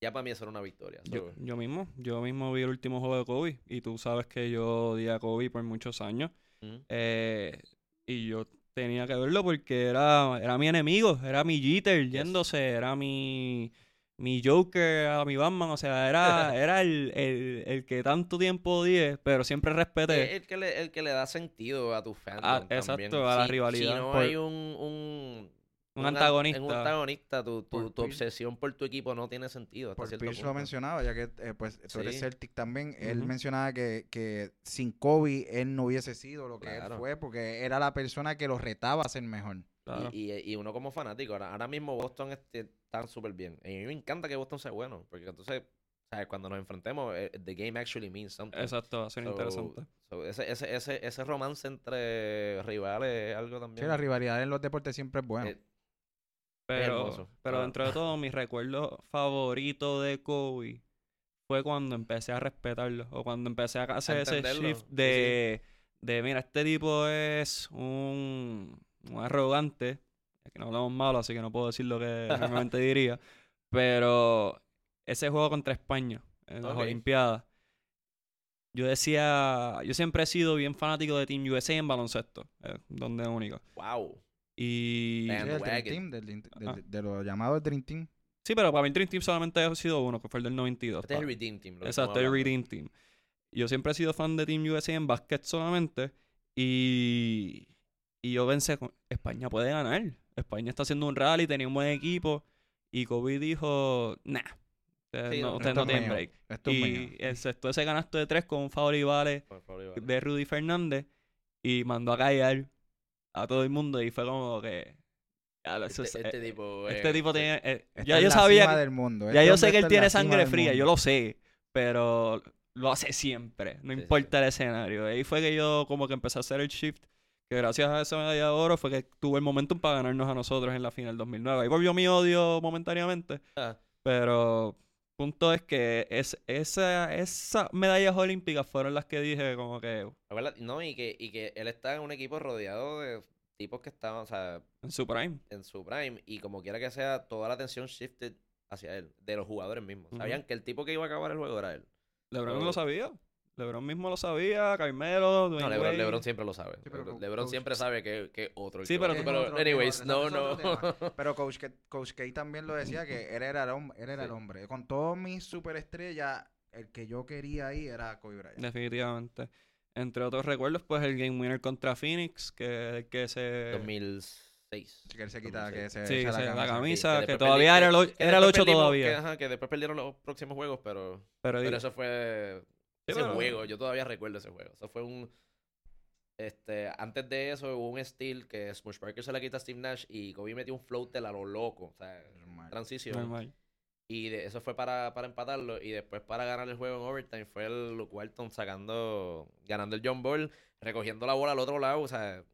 ya para mí eso era una victoria. yo, yo mismo, yo mismo vi el último juego de Kobe y tú sabes que yo odié a Kobe por muchos años. Eh, y yo tenía que verlo porque era, era mi enemigo, era mi Jeter yéndose, era mi, mi Joker a mi Batman, o sea, era, era el, el, el que tanto tiempo odié, pero siempre Es respeté. el que, le, el que le da sentido a tu fandom Ah, también. exacto, a la Si- rivalidad. Si no Por- hay un, un, Un an- antagonista. Un antagonista, tu, tu, Por tu obsesión por tu equipo no tiene sentido. Hasta Por cierto Pierce lo mencionaba, ya que eh, pues tú eres Sí. Celtic también. Él mencionaba que, que sin Kobe él no hubiese sido lo que Claro. él fue, porque era la persona que lo retaba a ser mejor. Claro. Y, y, y uno como fanático, ahora, ahora mismo Boston este, está súper bien. Y a mí me encanta que Boston sea bueno, porque entonces, ¿sabes? Cuando nos enfrentemos, eh, the game actually means something. Exacto, va a ser So- interesante. so ese, ese, ese, ese romance entre rivales es algo Sí, también. la rivalidad en los deportes siempre es buena. eh, Pero, pero Ah. dentro de todo, mi recuerdo favorito de Kobe fue cuando empecé a respetarlo. O cuando empecé a hacer ese shift sí. de, de, mira, este tipo es un, un arrogante. Que no hablamos malo, así que no puedo decir lo que normalmente diría. Pero ese juego contra España en las Ok. Olimpiadas. Yo decía, yo siempre he sido bien fanático de Team USA en baloncesto, eh, donde es único. Wow. Y Man. Sí, el Dream Bandwagon. Team, del- del- Ah. de lo llamado el Dream Team. sí, pero para mí el Dream Team solamente ha sido uno, que fue el del 92. Este es el Redeem Team. lo Exacto, el. Redeem Team. Yo siempre he sido fan de Team USA en básquet solamente. Y, y yo pensé, con- España puede ganar. España está haciendo un rally, tenía un buen equipo. Y Kobe dijo, nah, ustedes Sí, no, esto no tienen break. Esto. Y excepto ese canasto de tres con un favor y vale. de Rudy Fernández. Y mandó a callar a todo el mundo. Y fue como que... ya, eso Este, es- este eh, tipo. este eh, tipo sí. tiene... eh, ya yo sabía que- del mundo. ya Este yo sé que él tiene sangre fría, yo lo sé, pero lo hace siempre, no Sí, importa el escenario. Ahí fue que yo como que empecé a hacer el shift, que gracias a esa medalla de oro fue que tuve el momentum para ganarnos a nosotros en la final 2009. Ahí volvió mi odio momentáneamente, Ah, pero punto es que es, esa, esas medallas olímpicas fueron las que dije como que. No, y que, y que él está en un equipo rodeado de tipos que estaban, o sea, en su prime. en su prime. Y como quiera que sea, toda la atención shifted hacia él, de los jugadores mismos. Sabían que el tipo que iba a acabar el juego era él. LeBron So- lo sabía. LeBron mismo lo sabía, Carmelo, No, Dwayne LeBron, Wade. LeBron siempre lo sabe. Sí, pero LeBron, LeBron siempre sabe que, que otro. el Sí, que pero tú- Es otro- anyways, no, no. Pero Coach K, Coach K también lo decía que él era el, él era el Sí. hombre. Con todos mis superestrellas, el que yo quería ahí era Kobe Bryant. Definitivamente. Entre otros recuerdos, pues el Game Winner contra Phoenix, que, que se... 2006. Así que él se quita, 2006. que se Sí, echa se- la camisa. camisa, Que que, todavía era el, era el después 8 perdimos- todavía. Que, ajá, que después perdieron los próximos juegos, pero, pero, pero digo, eso fue. Sí, ese juego, yo todavía recuerdo ese juego. Eso fue un. Este, antes de eso hubo un steal que Smush Parker se la quita a Steve Nash y Kobe metió un floater a lo loco. O sea, Normal. transición. normal. Y de- eso fue para, para empatarlo. Y después para ganar el juego en overtime fue el Walton sacando, ganando el John Ball, recogiendo la bola al otro lado. O sea,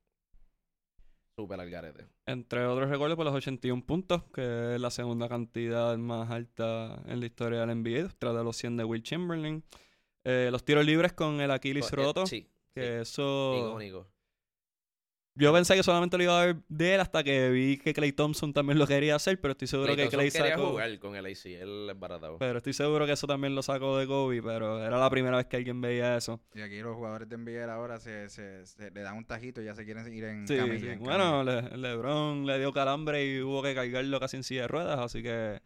súper al garete. Entre otros recuerdos, pues los 81 puntos, que es la segunda cantidad más alta en la historia del NBA, tras de los 100 de Will Chamberlain. Eh, los tiros libres con el Aquiles Eh, roto, Sí, que sí, eso... icónico. Yo pensé que solamente lo iba a ver de él hasta que vi que Clay Thompson también lo quería hacer, pero estoy seguro Clay que Thompson Clay quería sacó... jugar con el ACL embaratado. Pero estoy seguro que eso también lo sacó de Kobe, pero era la primera vez que alguien veía eso. Y aquí los jugadores de NBA ahora se, se, se- le dan un tajito y ya se quieren ir en Sí, camilla, sí. en Bueno. Le- LeBron le dio calambre y hubo que cargarlo casi en silla de ruedas, así que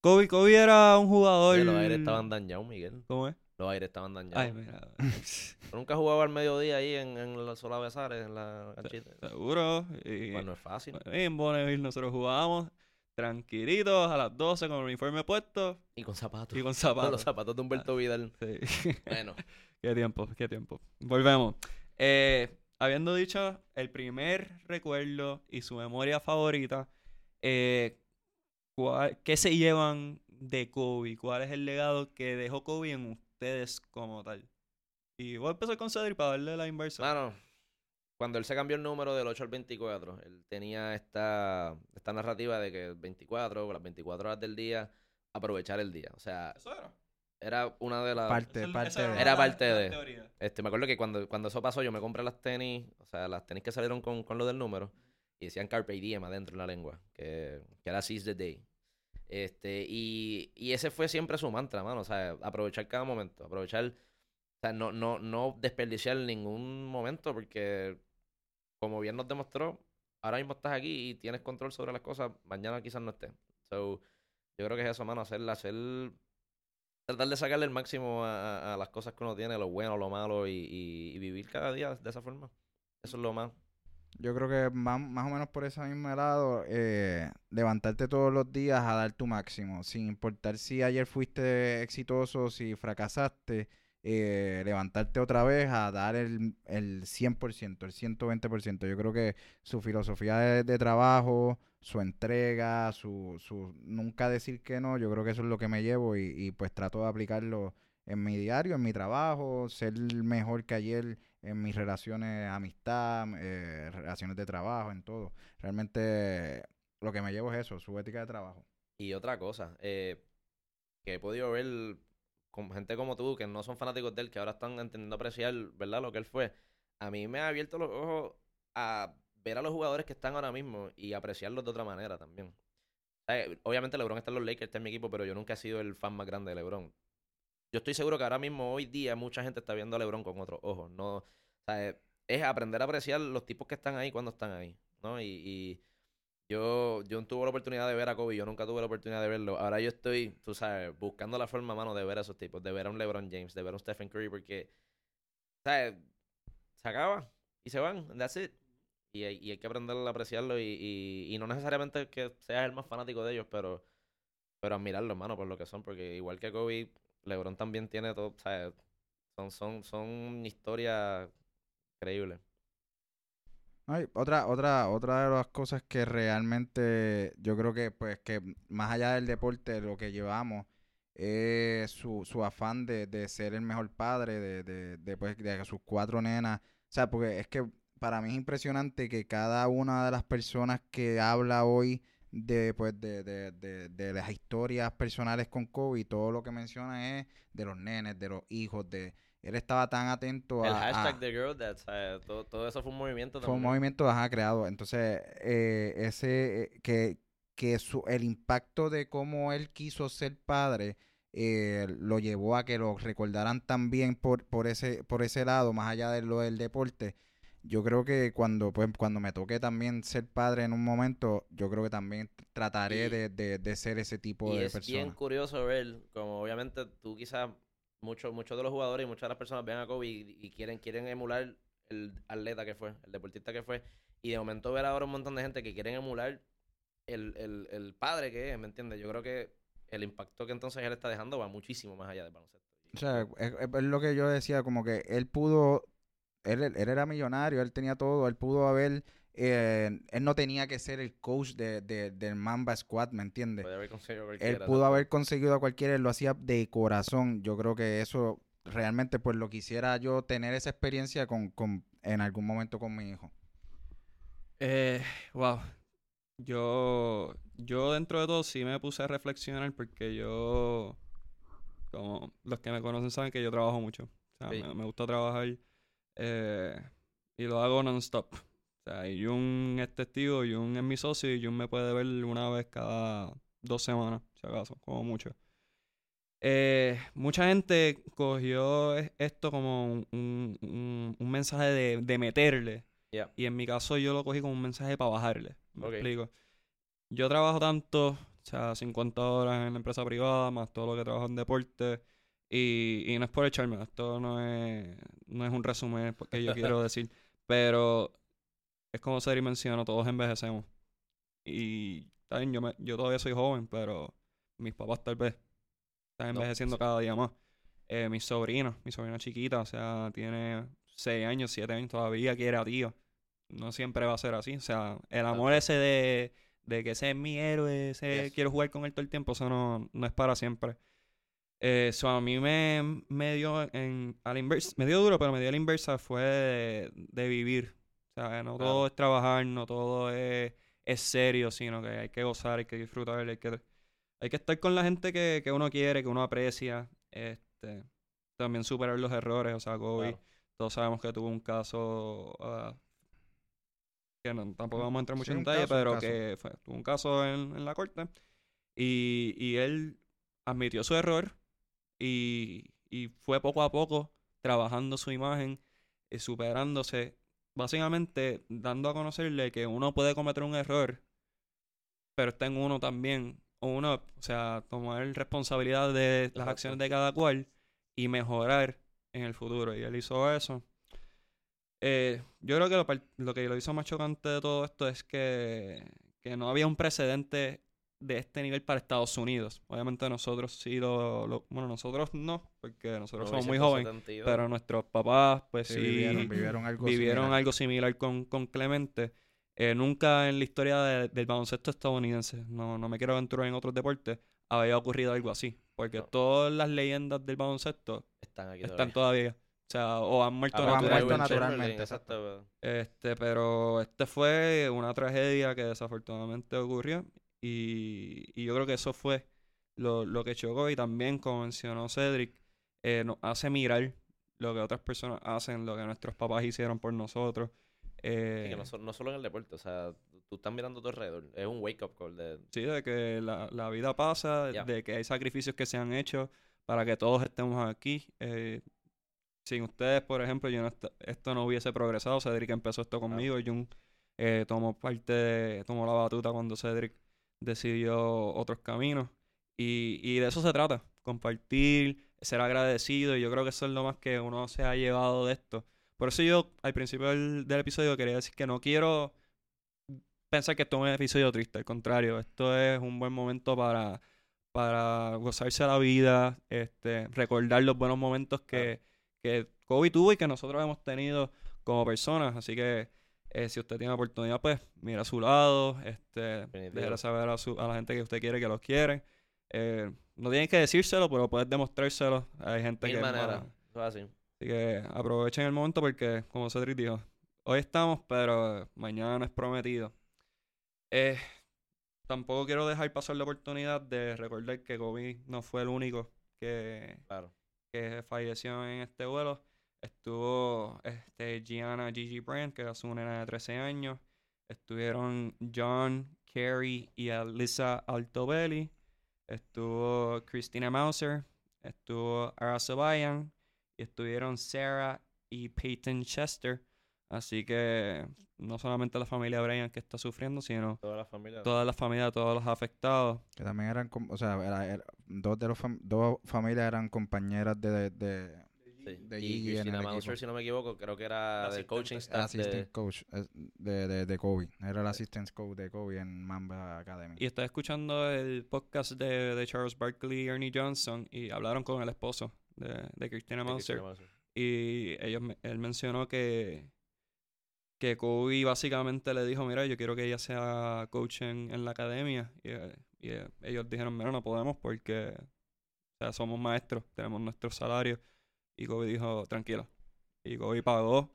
Kobe, Kobe era un jugador. Oye, los aires estaban dañados, Miguel. ¿Cómo es? Los aires estaban dañados. Ay, mira. Yo Nunca jugaba al mediodía ahí en, en los Solavesares, en la canchita. Seguro. Y Pues no es fácil. en Bonneville nosotros jugábamos tranquilitos a las 12 con el uniforme puesto Y con zapatos. y con Con zapatos. los zapatos de Humberto Vidal. Sí. Bueno, Qué tiempo, qué tiempo. Volvemos. Eh, habiendo dicho el primer recuerdo y su memoria favorita, eh, ¿cuál- ¿qué se llevan de Kobe? ¿Cuál es el legado que dejó Kobe en ustedes como tal? Y voy a empezar con Cedric para darle la inversa. mano, cuando él se cambió el número del 8 al 24, él tenía esta, esta narrativa de que el 24, con las 24 horas del día, aprovechar el día. O sea, Eso era. era una de las... Parte, Eso- parte esa de- Era parte de- teorías. Este, me acuerdo que cuando, cuando eso pasó, yo me compré las tenis, o sea, las tenis que salieron con, con lo del número, y decían Carpe Diem adentro en la lengua, que, que era Seize the Day. Este, y, y ese fue siempre su mantra, mano, o sea, aprovechar cada momento, aprovechar, o sea, no, no, no desperdiciar ningún momento, porque como bien nos demostró, ahora mismo estás aquí y tienes control sobre las cosas, mañana quizás no estés. So, yo creo que es eso, mano, hacer, hacer tratar de sacarle el máximo a, a- las cosas que uno tiene, lo bueno, lo malo, y- y vivir cada día de esa forma. Eso es lo más. Yo creo que más, más o menos por ese mismo lado, eh, levantarte todos los días a dar tu máximo, sin importar si ayer fuiste exitoso, si fracasaste, eh, levantarte otra vez a dar el, el 100%, el 120%. Yo creo que su filosofía de, de trabajo, su entrega, su, su nunca decir que no, yo creo que eso es lo que me llevo y, y pues trato de aplicarlo en mi diario, en mi trabajo, ser mejor que ayer en mis relaciones, amistad, eh, relaciones de trabajo, en todo. Realmente lo que me llevo es eso, su ética de trabajo. Y otra cosa, eh, que he podido ver con gente como tú, que no son fanáticos de él, que ahora están entendiendo apreciar, ¿verdad? Lo que él fue. A mí me ha abierto los ojos a ver a los jugadores que están ahora mismo y apreciarlos de otra manera también. Obviamente LeBron está en los Lakers, está en mi equipo, pero yo nunca he sido el fan más grande de LeBron. Yo estoy seguro que ahora mismo, hoy día, mucha gente está viendo a LeBron con otros ojos. No, es aprender a apreciar los tipos que están ahí cuando están ahí, ¿no? Y, yo, yo tuve la oportunidad de ver a Kobe, yo nunca tuve la oportunidad de verlo. Ahora yo estoy, tú sabes, buscando la forma, mano, de ver a esos tipos, de ver a un LeBron James, de ver a un Stephen Curry, porque, ¿sabes? Se acaba y se van, that's it. Y hay, que aprender a apreciarlo y, no necesariamente que seas el más fanático de ellos, pero, pero admirarlo, hermano, por lo que son, porque igual que Kobe, LeBron también tiene todo. Son, son, son historias increíbles. otra, otra, otra de las cosas que realmente yo creo que, pues, que más allá del deporte, lo que llevamos es su, su afán de, de ser el mejor padre de, de, de, pues, de sus cuatro nenas. O sea, porque es que para mí es impresionante que cada una de las personas que habla hoy de, pues, de, de, de, las historias personales con Kobe, todo lo que menciona es de los nenes, de los hijos, de... Él estaba tan atento a... El hashtag The Girl todo, eso fue un movimiento también. Fue un movimiento, ajá, creado. Entonces, eh, ese, eh, que, que su, el impacto de cómo él quiso ser padre... Eh, lo llevó a que lo recordaran también por, por, ese, por ese lado, más allá de lo del deporte, yo creo que cuando pues cuando me toque también ser padre en un momento, yo creo que también trataré de, de, ser ese tipo de persona. Es bien curioso ver, como obviamente tú quizás, muchos muchos de los jugadores y muchas de las personas ven a Kobe y, quieren, quieren emular el atleta que fue, el deportista que fue, y de momento ver ahora un montón de gente que quieren emular el, el, el padre que es, ¿me entiendes? Yo creo que el impacto que entonces él está dejando va muchísimo más allá del baloncesto. O sea, es, es, lo que yo decía, como que él pudo él, él, era millonario, él tenía todo, él pudo haber, eh, él no tenía que ser el coach de, de, del Mamba Squad, ¿me entiendes? Él pudo haber conseguido a cualquiera, él lo hacía de corazón. Yo creo que eso realmente pues lo quisiera yo tener esa experiencia con, con en algún momento con mi hijo. Eh, wow. Yo, yo dentro de todo sí me puse a reflexionar porque yo, como los que me conocen saben que yo trabajo mucho. O sea, me, me, gusta trabajar eh, y lo hago non-stop. O sea, y Jun es testigo, Jun es mi socio y Jun me puede ver una vez cada dos semanas, si acaso, como mucho. Eh, mucha gente cogió esto como un, un, mensaje de, de meterle. Y en mi caso yo lo cogí como un mensaje para bajarle. Me explico. Yo trabajo tanto, o sea, 50 horas en la empresa privada, más todo lo que trabajo en deporte. Y, y no es por echarme, esto no es, no es un resumen que yo quiero decir, pero es como Seri mencionó, todos envejecemos. Y también yo, me, yo todavía soy joven, pero mis papás tal vez están envejeciendo cada día más. Eh, mis sobrinos, mi sobrina chiquita, o sea, tiene 6 años, 7 años, todavía quiere a tío. No siempre va a ser así. O sea, el amor ese de, de que ese es mi héroe, ese quiero jugar con él todo el tiempo, eso no, no es para siempre. Eso eh, a mí me, me dio en, a la inversa, me dio duro, pero me dio la inversa fue de, vivir. O sea, no todo es trabajar, no todo es, es, serio, sino que hay que gozar, hay que disfrutar, hay que, hay que estar con la gente que, que uno quiere, que uno aprecia. Este, también superar los errores, o sea, Kobe, todos sabemos que tuvo un caso, uh, que no, tampoco vamos a entrar mucho en detalle, pero que fue, tuvo un caso en, en la corte y, y él admitió su error y, y fue poco a poco trabajando su imagen, y eh, superándose, básicamente dando a conocerle que uno puede cometer un error, pero está en uno también, uno, o sea, tomar responsabilidad de las acciones de cada cual y mejorar en el futuro. Y él hizo eso. Eh, yo creo que lo, lo, que lo hizo más chocante de todo esto es que, que no había un precedente de este nivel para Estados Unidos. Obviamente nosotros sí lo, bueno, nosotros no, porque nosotros somos muy jóvenes, pero nuestros papás pues sí, vivieron, algo similar, con, con Clemente. Eh, nunca en la historia del baloncesto estadounidense, no, no me quiero aventurar en otros deportes, había ocurrido algo así. Porque todas las leyendas del baloncesto están, aquí están todavía. O sea, o han muerto, naturalmente. Este, pero este fue una tragedia que desafortunadamente ocurrió y, y yo creo que eso fue lo, lo que chocó y también, como mencionó Cedric, eh, nos hace mirar lo que otras personas hacen, lo que nuestros papás hicieron por nosotros. Eh, que no, so- no solo en el deporte, o sea, tú estás mirando a tu alrededor. Es un wake-up call de... Sí, de que la, la vida pasa, de que hay sacrificios que se han hecho para que todos estemos aquí. Eh, sin ustedes, por ejemplo, yo no est- esto no hubiese progresado. Cedric empezó esto conmigo. Jun eh, tomó parte, de- tomó la batuta cuando Cedric decidió otros caminos. Y, y de eso se trata, compartir, ser agradecido. Y yo creo que eso es lo más que uno se ha llevado de esto. Por eso yo al principio del, del episodio quería decir que no quiero pensar que esto es un episodio triste, al contrario, esto es un buen momento para, para gozarse la vida, este, recordar los buenos momentos que, que Kobe tuvo y que nosotros hemos tenido como personas, así que eh, si usted tiene oportunidad, pues mira a su lado, este, déjale saber a, su- a la gente que usted quiere que los quiere. Eh, no tienen que decírselo, pero puedes demostrárselo. Hay gente Mil que. Eso es así. Así que aprovechen el momento porque, como Cedric dijo, hoy estamos, pero mañana no es prometido. Eh, tampoco quiero dejar pasar la oportunidad de recordar que Kobe no fue el único que, Claro. que falleció en este vuelo. Estuvo este, Gianna Gigi Brand, que era su nena de 13 años. Estuvieron John, Carrie y Alyssa Altobelli. Estuvo Christina Mauser. Estuvo Ara Sobayan. Y estuvieron Sarah y Peyton Chester. Así que no solamente la familia Bryan que está sufriendo, sino Toda la familia. toda la familia, todos los afectados. Que también eran, o sea, era- era- dos de los fam- dos familias eran compañeras de, de, de- De y el Mauser, equipo. si no me equivoco, creo que era del Asistente. coaching staff assistant de... coach eh, de, de, de Kobe. Era el assistant coach de Kobe en Mamba Academy. Y estaba escuchando el podcast de, de Charles Barkley y Ernie Johnson y hablaron con el esposo de, de Christina de Mauser. Mauser. Y ellos, él mencionó que, que Kobe básicamente le dijo, mira, yo quiero que ella sea coach en, en la academia. Y, eh, y, eh, ellos dijeron, mira, no podemos porque o sea, somos maestros, tenemos nuestros salarios. Y Kobe dijo, tranquila. Y Kobe pagó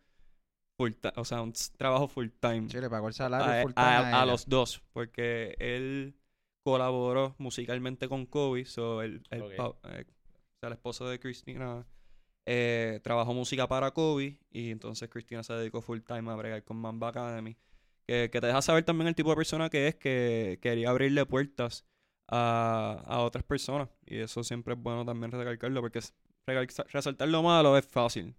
full o sea, un trabajo full time Sí, le pagó el salario a, full time a- a a ella. los dos, porque él colaboró musicalmente con Kobe, so el, el Ok. pa- eh, o sea, el esposo de Cristina eh, trabajó música para Kobe y entonces Cristina se dedicó full time a bregar con Mamba Academy, que, que te deja saber también el tipo de persona que es, que quería abrirle puertas a, a otras personas y eso siempre es bueno también recalcarlo, porque resaltar lo malo es fácil,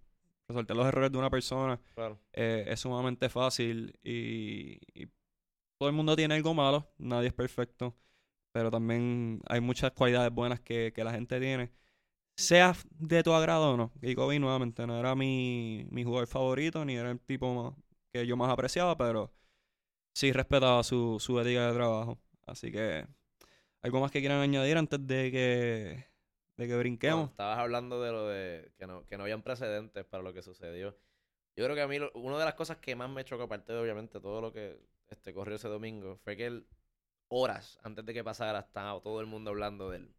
resaltar los errores de una persona Claro. eh, es sumamente fácil y, y todo el mundo tiene algo malo, nadie es perfecto, pero también hay muchas cualidades buenas que, que la gente tiene. Sea de tu agrado o no. Y Kobe nuevamente no era mi, mi jugador favorito, ni era el tipo más- que yo más apreciaba, pero sí respetaba su, su ética de trabajo. Así que, ¿algo más que quieran añadir antes de que, de que Bueno, brinquemos? estabas hablando de lo de que no, que no habían precedentes para lo que sucedió. Yo creo que a mí lo- una de las cosas que más me chocó, aparte de obviamente todo lo que este, corrió ese domingo, fue que él, horas antes de que pasara, estaba todo el mundo hablando de él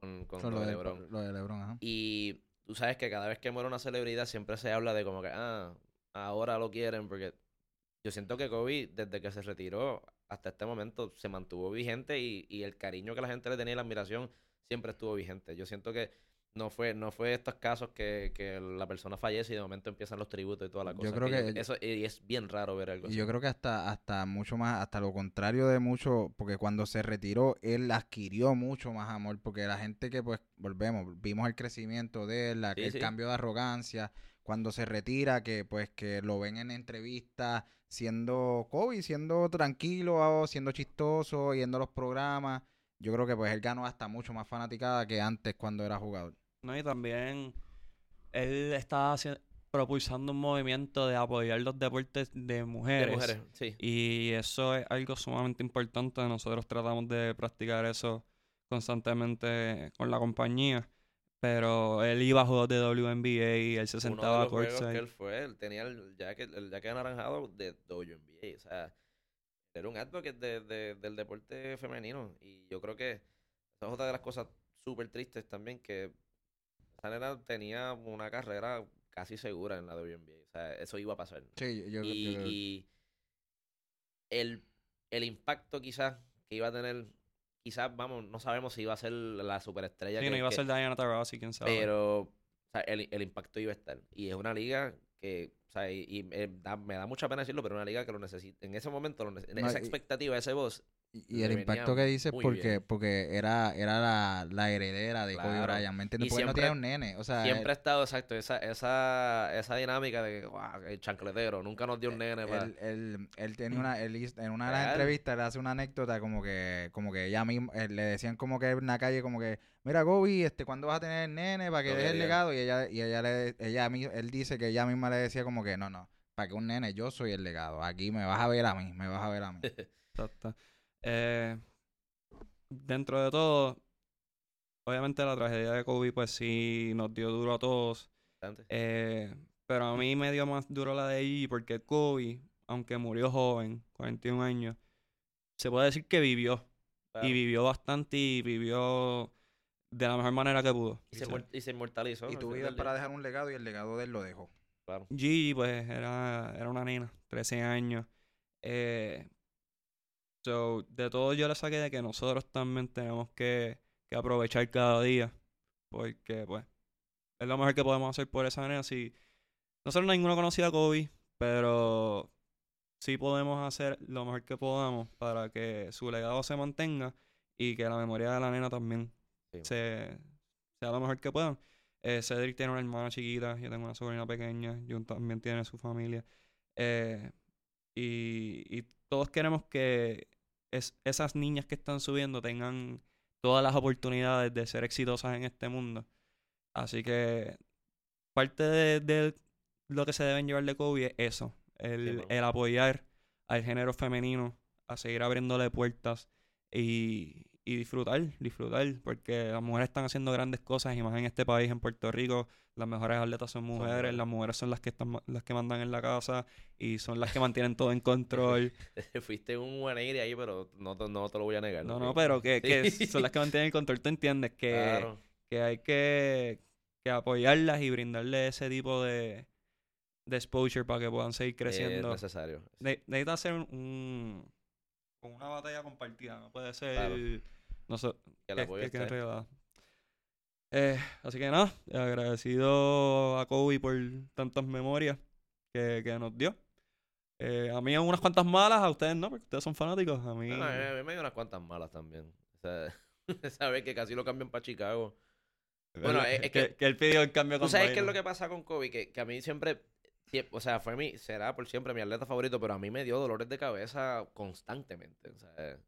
con, con Con lo lo, de de, LeBron. lo de LeBron, ajá. Y tú sabes que cada vez que muere una celebridad siempre se habla de como que, ah, ahora lo quieren, porque yo siento que Kobe, desde que se retiró hasta este momento, se mantuvo vigente y, y el cariño que la gente le tenía y la admiración siempre estuvo vigente. Yo siento que no fue no fue estos casos que, que la persona fallece y de momento empiezan los tributos y toda la Yo cosa. creo que- eso y es bien raro ver algo Y así. yo creo que hasta, hasta mucho más, hasta lo contrario de mucho, porque cuando se retiró, él adquirió mucho más amor, porque la gente que pues, volvemos, vimos el crecimiento de él, la- Sí, el sí. cambio de arrogancia, cuando se retira, que pues que lo ven en entrevistas siendo Kobe, siendo tranquilo, siendo chistoso, yendo a los programas, yo creo que pues él ganó hasta mucho más fanaticada que antes cuando era jugador. No, y también él está propulsando un movimiento de apoyar los deportes de De mujeres. mujeres, sí. Y eso es algo sumamente importante. Nosotros tratamos de practicar eso constantemente con la compañía. Pero él iba a juegos de WNBA y él se Uno sentaba de a los juegos que él fue, él tenía el jacket, el jacket anaranjado de WNBA. O sea, era un advocate de, de- del deporte femenino. Y yo creo que esa es otra de las cosas súper tristes también, que esa nena tenía una carrera casi segura en la WNBA. O sea, eso iba a pasar. Sí, yo, y, yo- y el, el impacto quizás que iba a tener quizás, vamos, no sabemos si iba a ser la superestrella. Sí, que, no iba a que- ser Diana Taurasi, quién sabe. pero o sea, el, el impacto iba a estar. Y es una liga que, o sea, y, y me, da, me da mucha pena decirlo, pero una liga que lo necesita. En ese momento, lo No, esa y- expectativa, ese voz, Y, y el le impacto que dices porque, bien. porque era, era la, la heredera de Kobe Claro. Bryant, ¿me entiendes? Porque él no siempre- tiene un nene, o sea, siempre ha estado exacto, esa, esa, esa dinámica de "Guau, el chancletero, nunca nos dio un nene. pa". él, él, él tenía una, él en una de las entrevistas él hace una anécdota como que, como que ella misma, él le decían como que en la calle como que, mira Kobe, este, ¿cuándo vas a tener el nene para que deje el legado? Y ella, y ella le, ella él dice que ella misma le decía como que, no, no, para que un nene, yo soy el legado, aquí me vas a ver a mí, me vas a ver a mí. Exacto. Eh, dentro de todo, obviamente la tragedia de Kobe, pues sí nos dio duro a todos. Eh, pero a mí me dio más duro la de allí porque Kobe, aunque murió joven, 41 años, se puede decir que vivió. Claro. Y vivió bastante y vivió de la mejor manera que pudo. Y se, y se inmortalizó. Y tu vida para dejar un legado y el legado de él lo dejó. Claro. Gigi, pues, era, era una nena, 13 años. Eh, so, de todo yo le saqué de que nosotros también tenemos que, que aprovechar cada día. Porque, pues, es lo mejor que podemos hacer por esa nena. Si nosotros ninguno conocía a Kobe, pero sí podemos hacer lo mejor que podamos para que su legado se mantenga y que la memoria de la nena también Sí. se, sea lo mejor que puedan. Eh, Cedric tiene una hermana chiquita, yo tengo una sobrina pequeña, Jun también tiene su familia. Eh, y, y todos queremos que es- esas niñas que están subiendo tengan todas las oportunidades de ser exitosas en este mundo. Así que parte de, de lo que se deben llevar de Kobe es eso, el, el apoyar al género femenino, a seguir abriéndole puertas y, y disfrutar, disfrutar, porque las mujeres están haciendo grandes cosas y más en este país, en Puerto Rico, las mejores atletas son mujeres, las mujeres son las que están las que mandan en la casa y son las que mantienen todo en control. Fuiste un 180 ahí, pero no, te- no te lo voy a negar. No, no, pero que, que Sí. son las que mantienen el control, tú entiendes que, Claro. que hay que, que apoyarlas y brindarle ese tipo de, de exposure para que puedan seguir Es creciendo. necesario. Ne- necesita hacer un, un- con una batalla compartida, no puede ser Claro. no sé, Que el que- apoyo que- enredada. Eh, así que nada, agradecido a Kobe por tantas memorias que, que nos dio. Eh, a mí unas cuantas malas, a ustedes no, porque ustedes son fanáticos. A mí, No, no, a mí- me dio unas cuantas malas también. O sea, esa vez que casi lo cambian para Chicago. bueno, es- es que- que él pidió el cambio ¿Tú con sabes qué es lo que pasa con Kobe? Que, que a mí siempre, sie- o sea, fue mi, será por siempre mi atleta favorito, pero a mí me dio dolores de cabeza constantemente. O sea,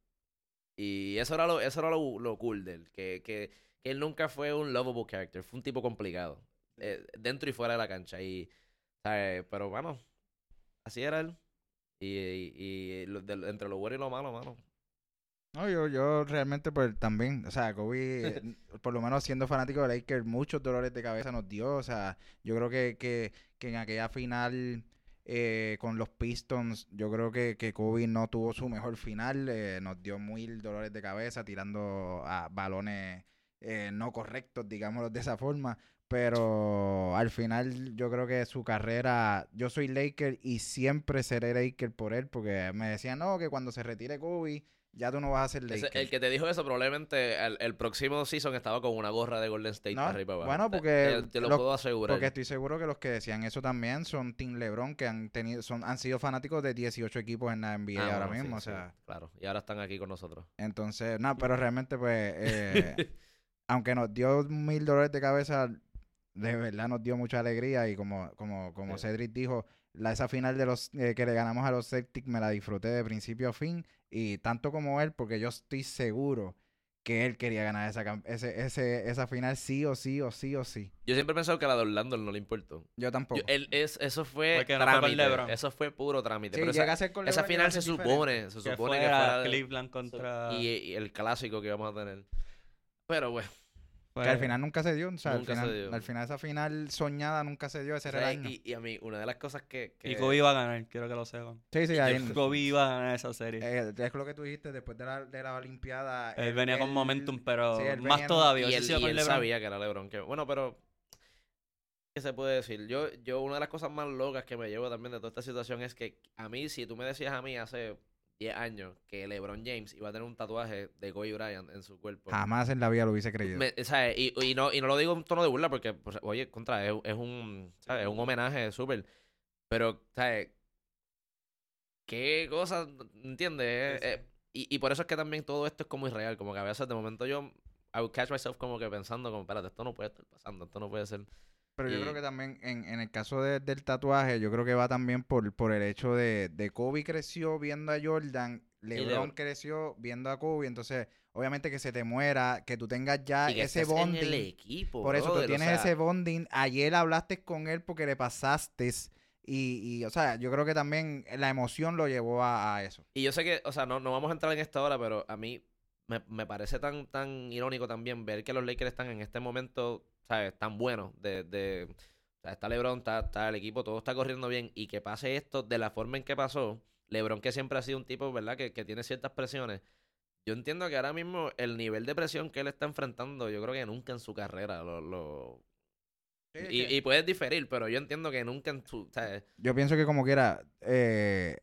y eso era lo, eso era lo, lo cool de él, que, que, que él nunca fue un lovable character, fue un tipo complicado, eh, dentro y fuera de la cancha. Y, ¿sabes? Pero bueno, así era él. Y, y, y lo- de- entre lo bueno y lo malo, mano. No, yo, yo realmente pues también, o sea, Kobe, eh, por lo menos siendo fanático de Lakers, muchos dolores de cabeza nos dio, o sea, yo creo que, que, que en aquella final eh, con los Pistons, yo creo que, que Kobe no tuvo su mejor final, eh, nos dio mil dolores de cabeza tirando a balones eh, no correctos, digámoslo de esa forma, pero al final yo creo que su carrera, yo soy Laker y siempre seré Laker por él, porque me decían, no, que cuando se retire Kobe, ya tú no vas a ser Ese- Laker. el que te dijo eso probablemente el, el próximo season estaba con una gorra de Golden State No, arriba abajo. bueno, porque te, te lo puedo asegurar. Porque estoy seguro que los que decían eso también son Team LeBron, que han tenido, son, han sido fanáticos de 18 equipos en la NBA Ah, ahora bueno, mismo, sí, o sea, claro. Y ahora están aquí con nosotros. entonces, no, pero realmente pues, eh, aunque nos dio mil dolores de cabeza, de verdad nos dio mucha alegría y como, como, como Sí. Cedric dijo, la, esa final de los eh, que le ganamos a los Celtics me la disfruté de principio a fin y tanto como él, porque yo estoy seguro que él quería ganar esa, cam- ese, ese, esa final sí o sí o sí o sí. Yo siempre he pensado que la de Orlando no le importó. Yo tampoco. Yo- él, es, eso fue Porque no fue con trámite. LeBron. eso fue puro trámite. Sí, Pero esa, a ser con esa final a se supone, se que supone que fuera Cleveland contra y, y el clásico que íbamos a tener. Pero bueno, Que al final nunca se dio. O sea, al se final, dio. al final esa final soñada nunca se dio. Ese o era sea, el año. y, y a mí, una de las cosas que. que Y Kobe iba a ganar, quiero que lo sepan. sí, sí, ahí. Kobe iba a ganar esa serie. eh, es lo que tú dijiste después de la, de la Olimpiada. él venía con momentum, pero sí, más venía- todavía. y él, y él LeBron. sabía que era LeBron. Que, bueno, pero. ¿Qué se puede decir? Yo, yo, una de las cosas más locas que me llevo también de toda esta situación es que a mí, si tú me decías a mí hace 10 años que LeBron James iba a tener un tatuaje de Kobe Bryant en su cuerpo. Jamás en la vida lo hubiese creído. Me- ¿sabes? Y, y no, y no lo digo en tono de burla porque, pues, oye, contra, es, es un, ¿sabes? Es un homenaje súper. Pero, ¿sabes? ¿Qué cosa? ¿Entiendes? Sí, sí. Eh, y, y por eso es que también todo esto es como irreal. Como que a veces de momento yo, I would catch myself como que pensando, como, espérate, esto no puede estar pasando, esto no puede ser. Pero yo creo que también en, en el caso de- del tatuaje, yo creo que va también por, por el hecho de, de Kobe creció viendo a Jordan, LeBron creció viendo a Kobe, entonces obviamente que se te muera, que tú tengas ya y que ese estés en el bonding. equipo, Por eso tú brother, o tienes sea, ese bonding. Ayer hablaste con él porque le pasaste y, y, o sea, yo creo que también la emoción lo llevó a, a eso. Y yo sé que, o sea, no, no vamos a entrar en esta hora, pero a mí me, me parece tan, tan irónico también ver que los Lakers están en este momento, ¿sabes? Tan buenos. De, de, o sea, está LeBron, está, está el equipo, todo está corriendo bien. Y que pase esto de la forma en que pasó. LeBron, que siempre ha sido un tipo, ¿verdad? Que, que tiene ciertas presiones. Yo entiendo que ahora mismo el nivel de presión que él está enfrentando, yo creo que nunca en su carrera lo... lo- y, y puedes diferir, pero yo entiendo que nunca en su... ¿sabes? Yo pienso que como quiera, eh,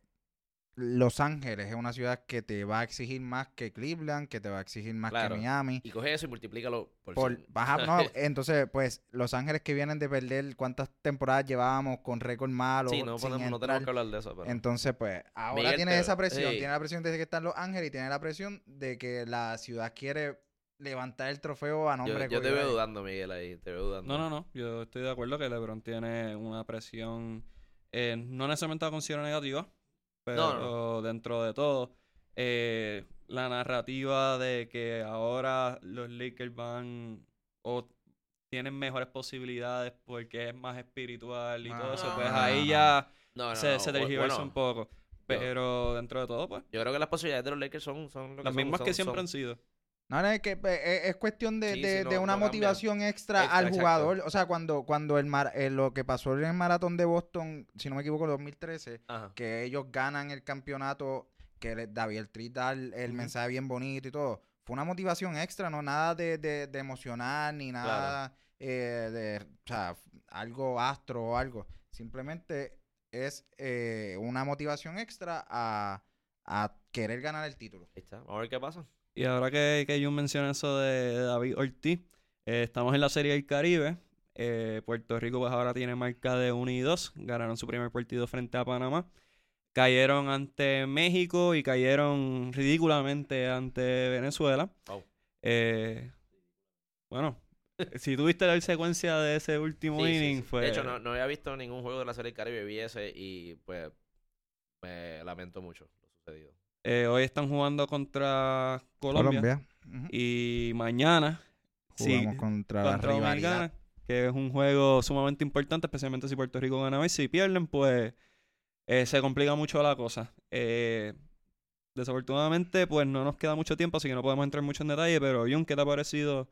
Los Ángeles es una ciudad que te va a exigir más que Cleveland, que te va a exigir más Claro. que Miami. Y coge eso y multiplícalo por, Por, baja- no, entonces, pues, Los Ángeles que vienen de perder cuántas temporadas llevábamos con récord malo. sí, no, sin podemos- no tenemos que hablar de eso, pero... Entonces, pues, ahora Miguel, tiene te- esa presión. sí. Tiene la presión de que están Los Ángeles y tiene la presión de que la ciudad quiere levantar el trofeo a nombre Yo, de yo te veo dudando, Miguel, ahí. Te veo dudando. No, no, no. Yo estoy de acuerdo que LeBron tiene una presión, eh, no necesariamente la considero negativa, pero No, dentro de todo, eh, la narrativa de que ahora los Lakers van o tienen mejores posibilidades porque es más espiritual y todo eso, Ah. pues ahí ya No, no, se, no, se tergiversa bueno, un poco. Pero dentro de todo, pues, Yo creo que las posibilidades de los Lakers son, son lo que las son, mismas son- que siempre son- han sido. No, no, es que pues, es, es cuestión de, Sí, de- sí, no- de una no cambia. motivación extra, al exacto. jugador. O sea, cuando, cuando el mar, eh, lo que pasó en el maratón de Boston, si no me equivoco, en 2013, Ajá. que ellos ganan el campeonato, que le- David Tris da el, mensaje bien bonito y todo. Fue una motivación extra, no nada de, de, de emocionar ni nada eh, de, o sea, algo astro o algo. Simplemente es eh, una motivación extra a, a querer ganar el título. Ahí está. Vamos a ver qué pasa. Y ahora que, que Jun menciona eso de David Ortiz, eh, estamos en la Serie del Caribe. Eh, Puerto Rico pues ahora tiene marca de 1 y 2. Ganaron su primer partido frente a Panamá. Cayeron ante México y cayeron ridículamente ante Venezuela. Wow. Eh, bueno, si tuviste la secuencia de ese último Sí, sí, inning, sí. fue... De hecho, no, no había visto ningún juego de la Serie del Caribe, vi ese y pues me lamento mucho lo sucedido. Eh, hoy están jugando contra Colombia. Ujú. Y mañana sí, Jugamos contra, la contra. Dominicana, que es un juego sumamente importante, especialmente si Puerto Rico gana hoy. Si pierden, pues eh, se complica mucho la cosa. Eh, desafortunadamente, pues no nos queda mucho tiempo, así que no podemos entrar mucho en detalle, pero Jun, ¿qué te ha parecido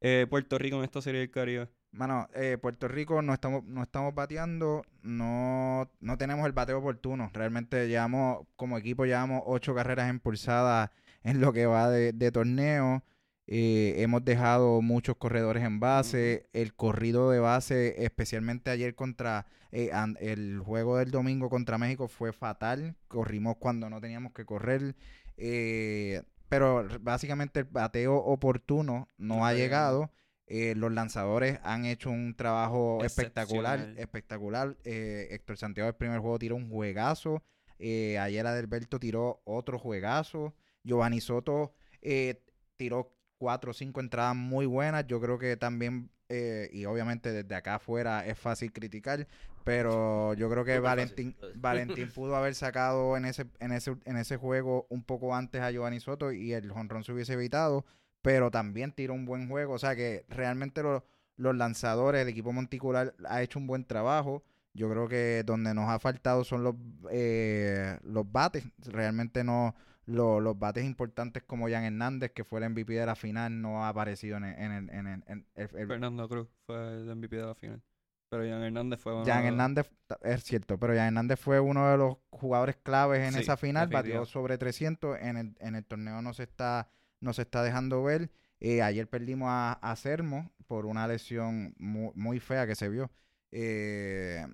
eh, Puerto Rico en esta serie del Caribe? Mano, eh, Puerto Rico no estamos, no estamos bateando, no, no tenemos el bateo oportuno. Realmente llevamos, como equipo, llevamos ocho carreras impulsadas en lo que va de, de torneo. Eh, hemos dejado muchos corredores en base. El corrido de base, especialmente ayer contra eh, el juego del domingo contra México, fue fatal. Corrimos cuando no teníamos que correr. Eh, pero básicamente el bateo oportuno no ha llegado. Eh, los lanzadores han hecho un trabajo espectacular, espectacular. Eh, Héctor Santiago el primer juego tiró un juegazo. Eh, ayer Adelberto tiró otro juegazo. Giovanni Soto eh, tiró cuatro o cinco entradas muy buenas. Yo creo que también, eh, y obviamente desde acá afuera es fácil criticar, pero yo creo que Valentín. Valentín pudo haber sacado en ese, en ese, en ese juego un poco antes a Giovanni Soto y el jonrón se hubiese evitado, pero también tiró un buen juego. O sea que realmente lo- los lanzadores, el equipo monticular ha hecho un buen trabajo. Yo creo que donde nos ha faltado son los, eh, los bates. Realmente no, lo- los bates importantes como Jan Hernández, que fue el MVP de la final, no ha aparecido en el... En el, en el- en el- el- Fernando Cruz fue el MVP de la final. Pero Jan Hernández fue uno Jan de- Hernández, es cierto, pero Jan Hernández fue uno de los jugadores claves en Sí, esa final, batió sobre 300, en el, en el torneo no se está, no se está dejando ver. Eh, ayer perdimos a, a Sermo por una lesión muy, muy fea que se vio. Eh,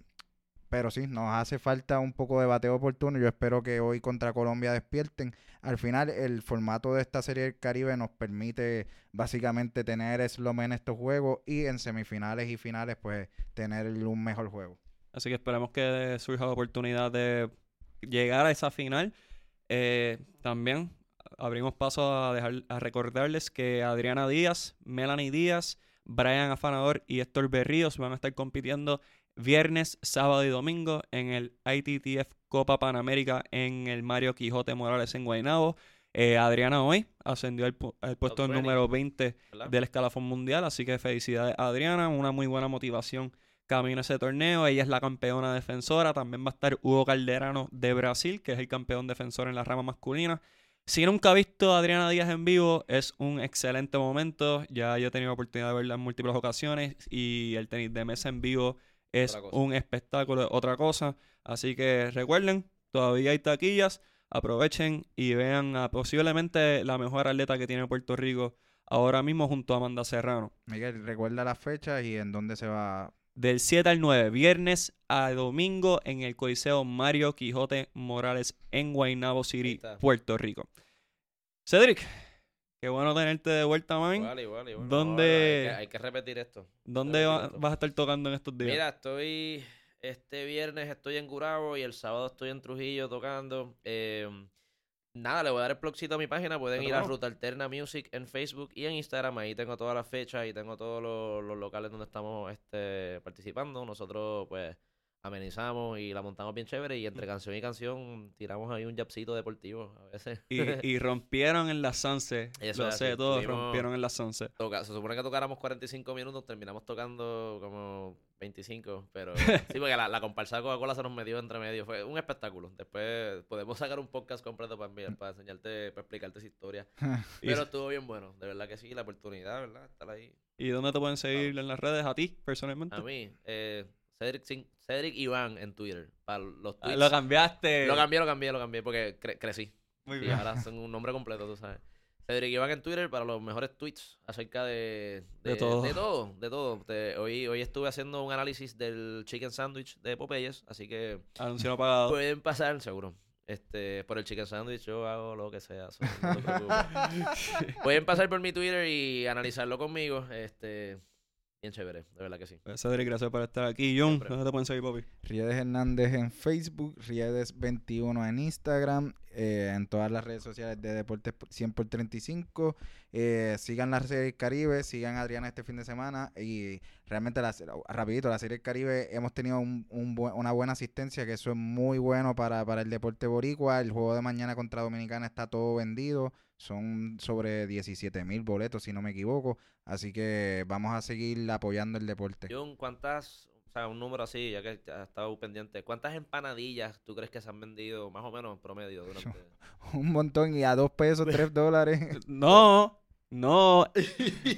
pero sí, nos hace falta un poco de bateo oportuno. Yo espero que hoy contra Colombia despierten. Al final, el formato de esta serie del Caribe nos permite básicamente tener slow en estos juegos y en semifinales y finales, pues, tener un mejor juego. Así que esperemos que surja la oportunidad de llegar a esa final. Eh, también abrimos paso a, dejar, a recordarles que Adriana Díaz, Melanie Díaz, Brian Afanador y Héctor Berríos van a estar compitiendo viernes, sábado y domingo en el ITTF Copa Panamérica en el Mario Quijote Morales en Guaynabo. Eh, Adriana hoy ascendió al, puesto número 20 del escalafón mundial, así que felicidades a Adriana, una muy buena motivación camino a ese torneo. Ella es la campeona defensora. También va a estar Hugo Calderano de Brasil, que es el campeón defensor en la rama masculina. Si nunca ha visto a Adriana Díaz en vivo, es un excelente momento. Ya yo he tenido la oportunidad de verla en múltiples ocasiones y el tenis de mesa en vivo es un espectáculo, otra cosa. Así que recuerden, todavía hay taquillas, aprovechen y vean a posiblemente la mejor atleta que tiene Puerto Rico ahora mismo junto a Amanda Serrano. Miguel, recuerda las fechas y en dónde se va. Del 7 al 9, viernes a domingo en el Coliseo Mario Quijote Morales en Guaynabo City, Puerto Rico. Cedric, Qué bueno tenerte de vuelta, man. Igual, igual. ¿Dónde... hay, que, repetir esto. ¿Dónde vas a estar tocando en estos días? Mira, estoy... Este viernes estoy en Gurabo y el sábado estoy en Trujillo tocando. Eh, nada, le voy a dar el plugcito a mi página. Pueden ir a Ruta Alterna Music en Facebook y en Instagram. Ahí tengo todas las fechas y tengo todos los, los locales donde estamos este, participando. Nosotros, pues amenizamos y la montamos bien chévere y entre canción y canción tiramos ahí un japcito deportivo a veces. Y, y rompieron en las Sunset. Eso Lo sé, todos rompieron en las Sunset. se supone que tocáramos 45 minutos, terminamos tocando como 25, pero sí, porque la, la comparsa de Coca-Cola se nos metió entre medio. Fue un espectáculo. Después podemos sacar un podcast completo para enviar, para enseñarte, para explicarte esa historia. pero estuvo bien bueno, de verdad que sí, la oportunidad, ¿verdad? Estar ahí. ¿Y dónde te pueden seguir en las redes? ¿A ti, personalmente? A mí, eh, Cedric, Cedric Iván en Twitter. Para los tweets. lo cambiaste. Lo cambié, lo cambié, lo cambié porque crecí. Muy bien. Y ahora son un nombre completo, tú sabes. Cedric Iván en Twitter para los mejores tweets acerca de... De, todo. De todo, de todo. hoy, hoy estuve haciendo un análisis del chicken sandwich de Popeyes, así que... Anuncio no pagado. Pueden pasar, seguro. Este, por el chicken sandwich yo hago lo que sea. pueden pasar por mi Twitter y analizarlo conmigo. Este, Bien chévere, de verdad que sí. Pues, Cedric, gracias por estar aquí. John, ¿dónde te pueden seguir, papi? Riedes Hernández en Facebook, Riedes21 en Instagram, eh, en todas las redes sociales de Deportes 100 por 35. Eh, sigan la serie Caribe, sigan Adriana este fin de semana y realmente, la, rapidito, la serie Caribe hemos tenido un, una buena asistencia, que eso es muy bueno para, para el deporte boricua. El juego de mañana contra Dominicana está todo vendido. Son sobre 17 mil boletos, si no me equivoco. Así que vamos a seguir apoyando el deporte. John, ¿cuántas, o sea, un número así, ya que has estado pendiente, ¿cuántas empanadillas tú crees que se han vendido más o menos en promedio durante? un montón y a dos pesos, tres dólares. no. No,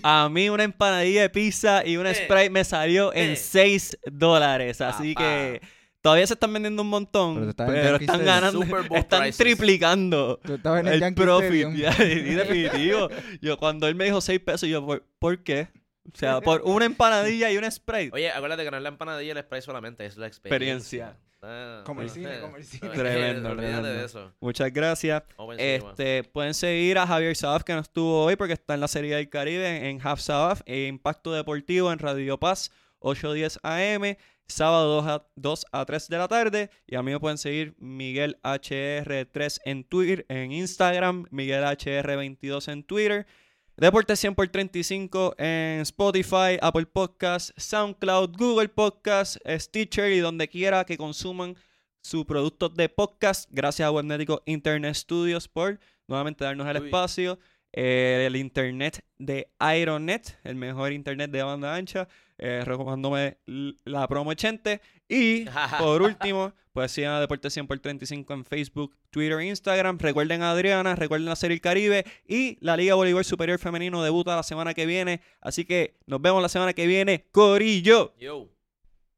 a mí una empanadilla de pizza y una eh, Sprite me salió en 6 eh. dólares, así que Todavía se están vendiendo un montón, pero, están ganando, están triplicando el profit. y definitivo. Yo cuando él me dijo 6 pesos, yo, ¿por, qué? O sea, por una empanadilla y un spray. Oye, acuérdate que no es la empanadilla y el spray solamente, es la experiencia. Ah, como el cine, como el cine. Tremendo, De eso. Muchas gracias. Este, pueden seguir a Javier Sabaf que no estuvo hoy porque está en la Serie del Caribe en Half Sabaf e Impacto Deportivo en Radio Paz 810 AM sábado 2 a, 2 a 3 de la tarde. Y a mí me pueden seguir Miguel HR3 en Twitter, en Instagram, Miguel HR22 en Twitter. Deporte 100 por 35 en Spotify, Apple Podcasts, SoundCloud, Google Podcasts, Stitcher y donde quiera que consuman su producto de podcast. Gracias a Webnético Internet Studios por nuevamente darnos el espacio. Eh, el internet de Ironet, el mejor internet de banda ancha eh, la promo 80. Y por último, pues sigan a Deporte 100 por 35 en Facebook, Twitter e Instagram. Recuerden a Adriana, recuerden la Serie El Caribe y la Liga Bolívar Superior Femenino debuta la semana que viene. Así que nos vemos la semana que viene. Corillo. Yo.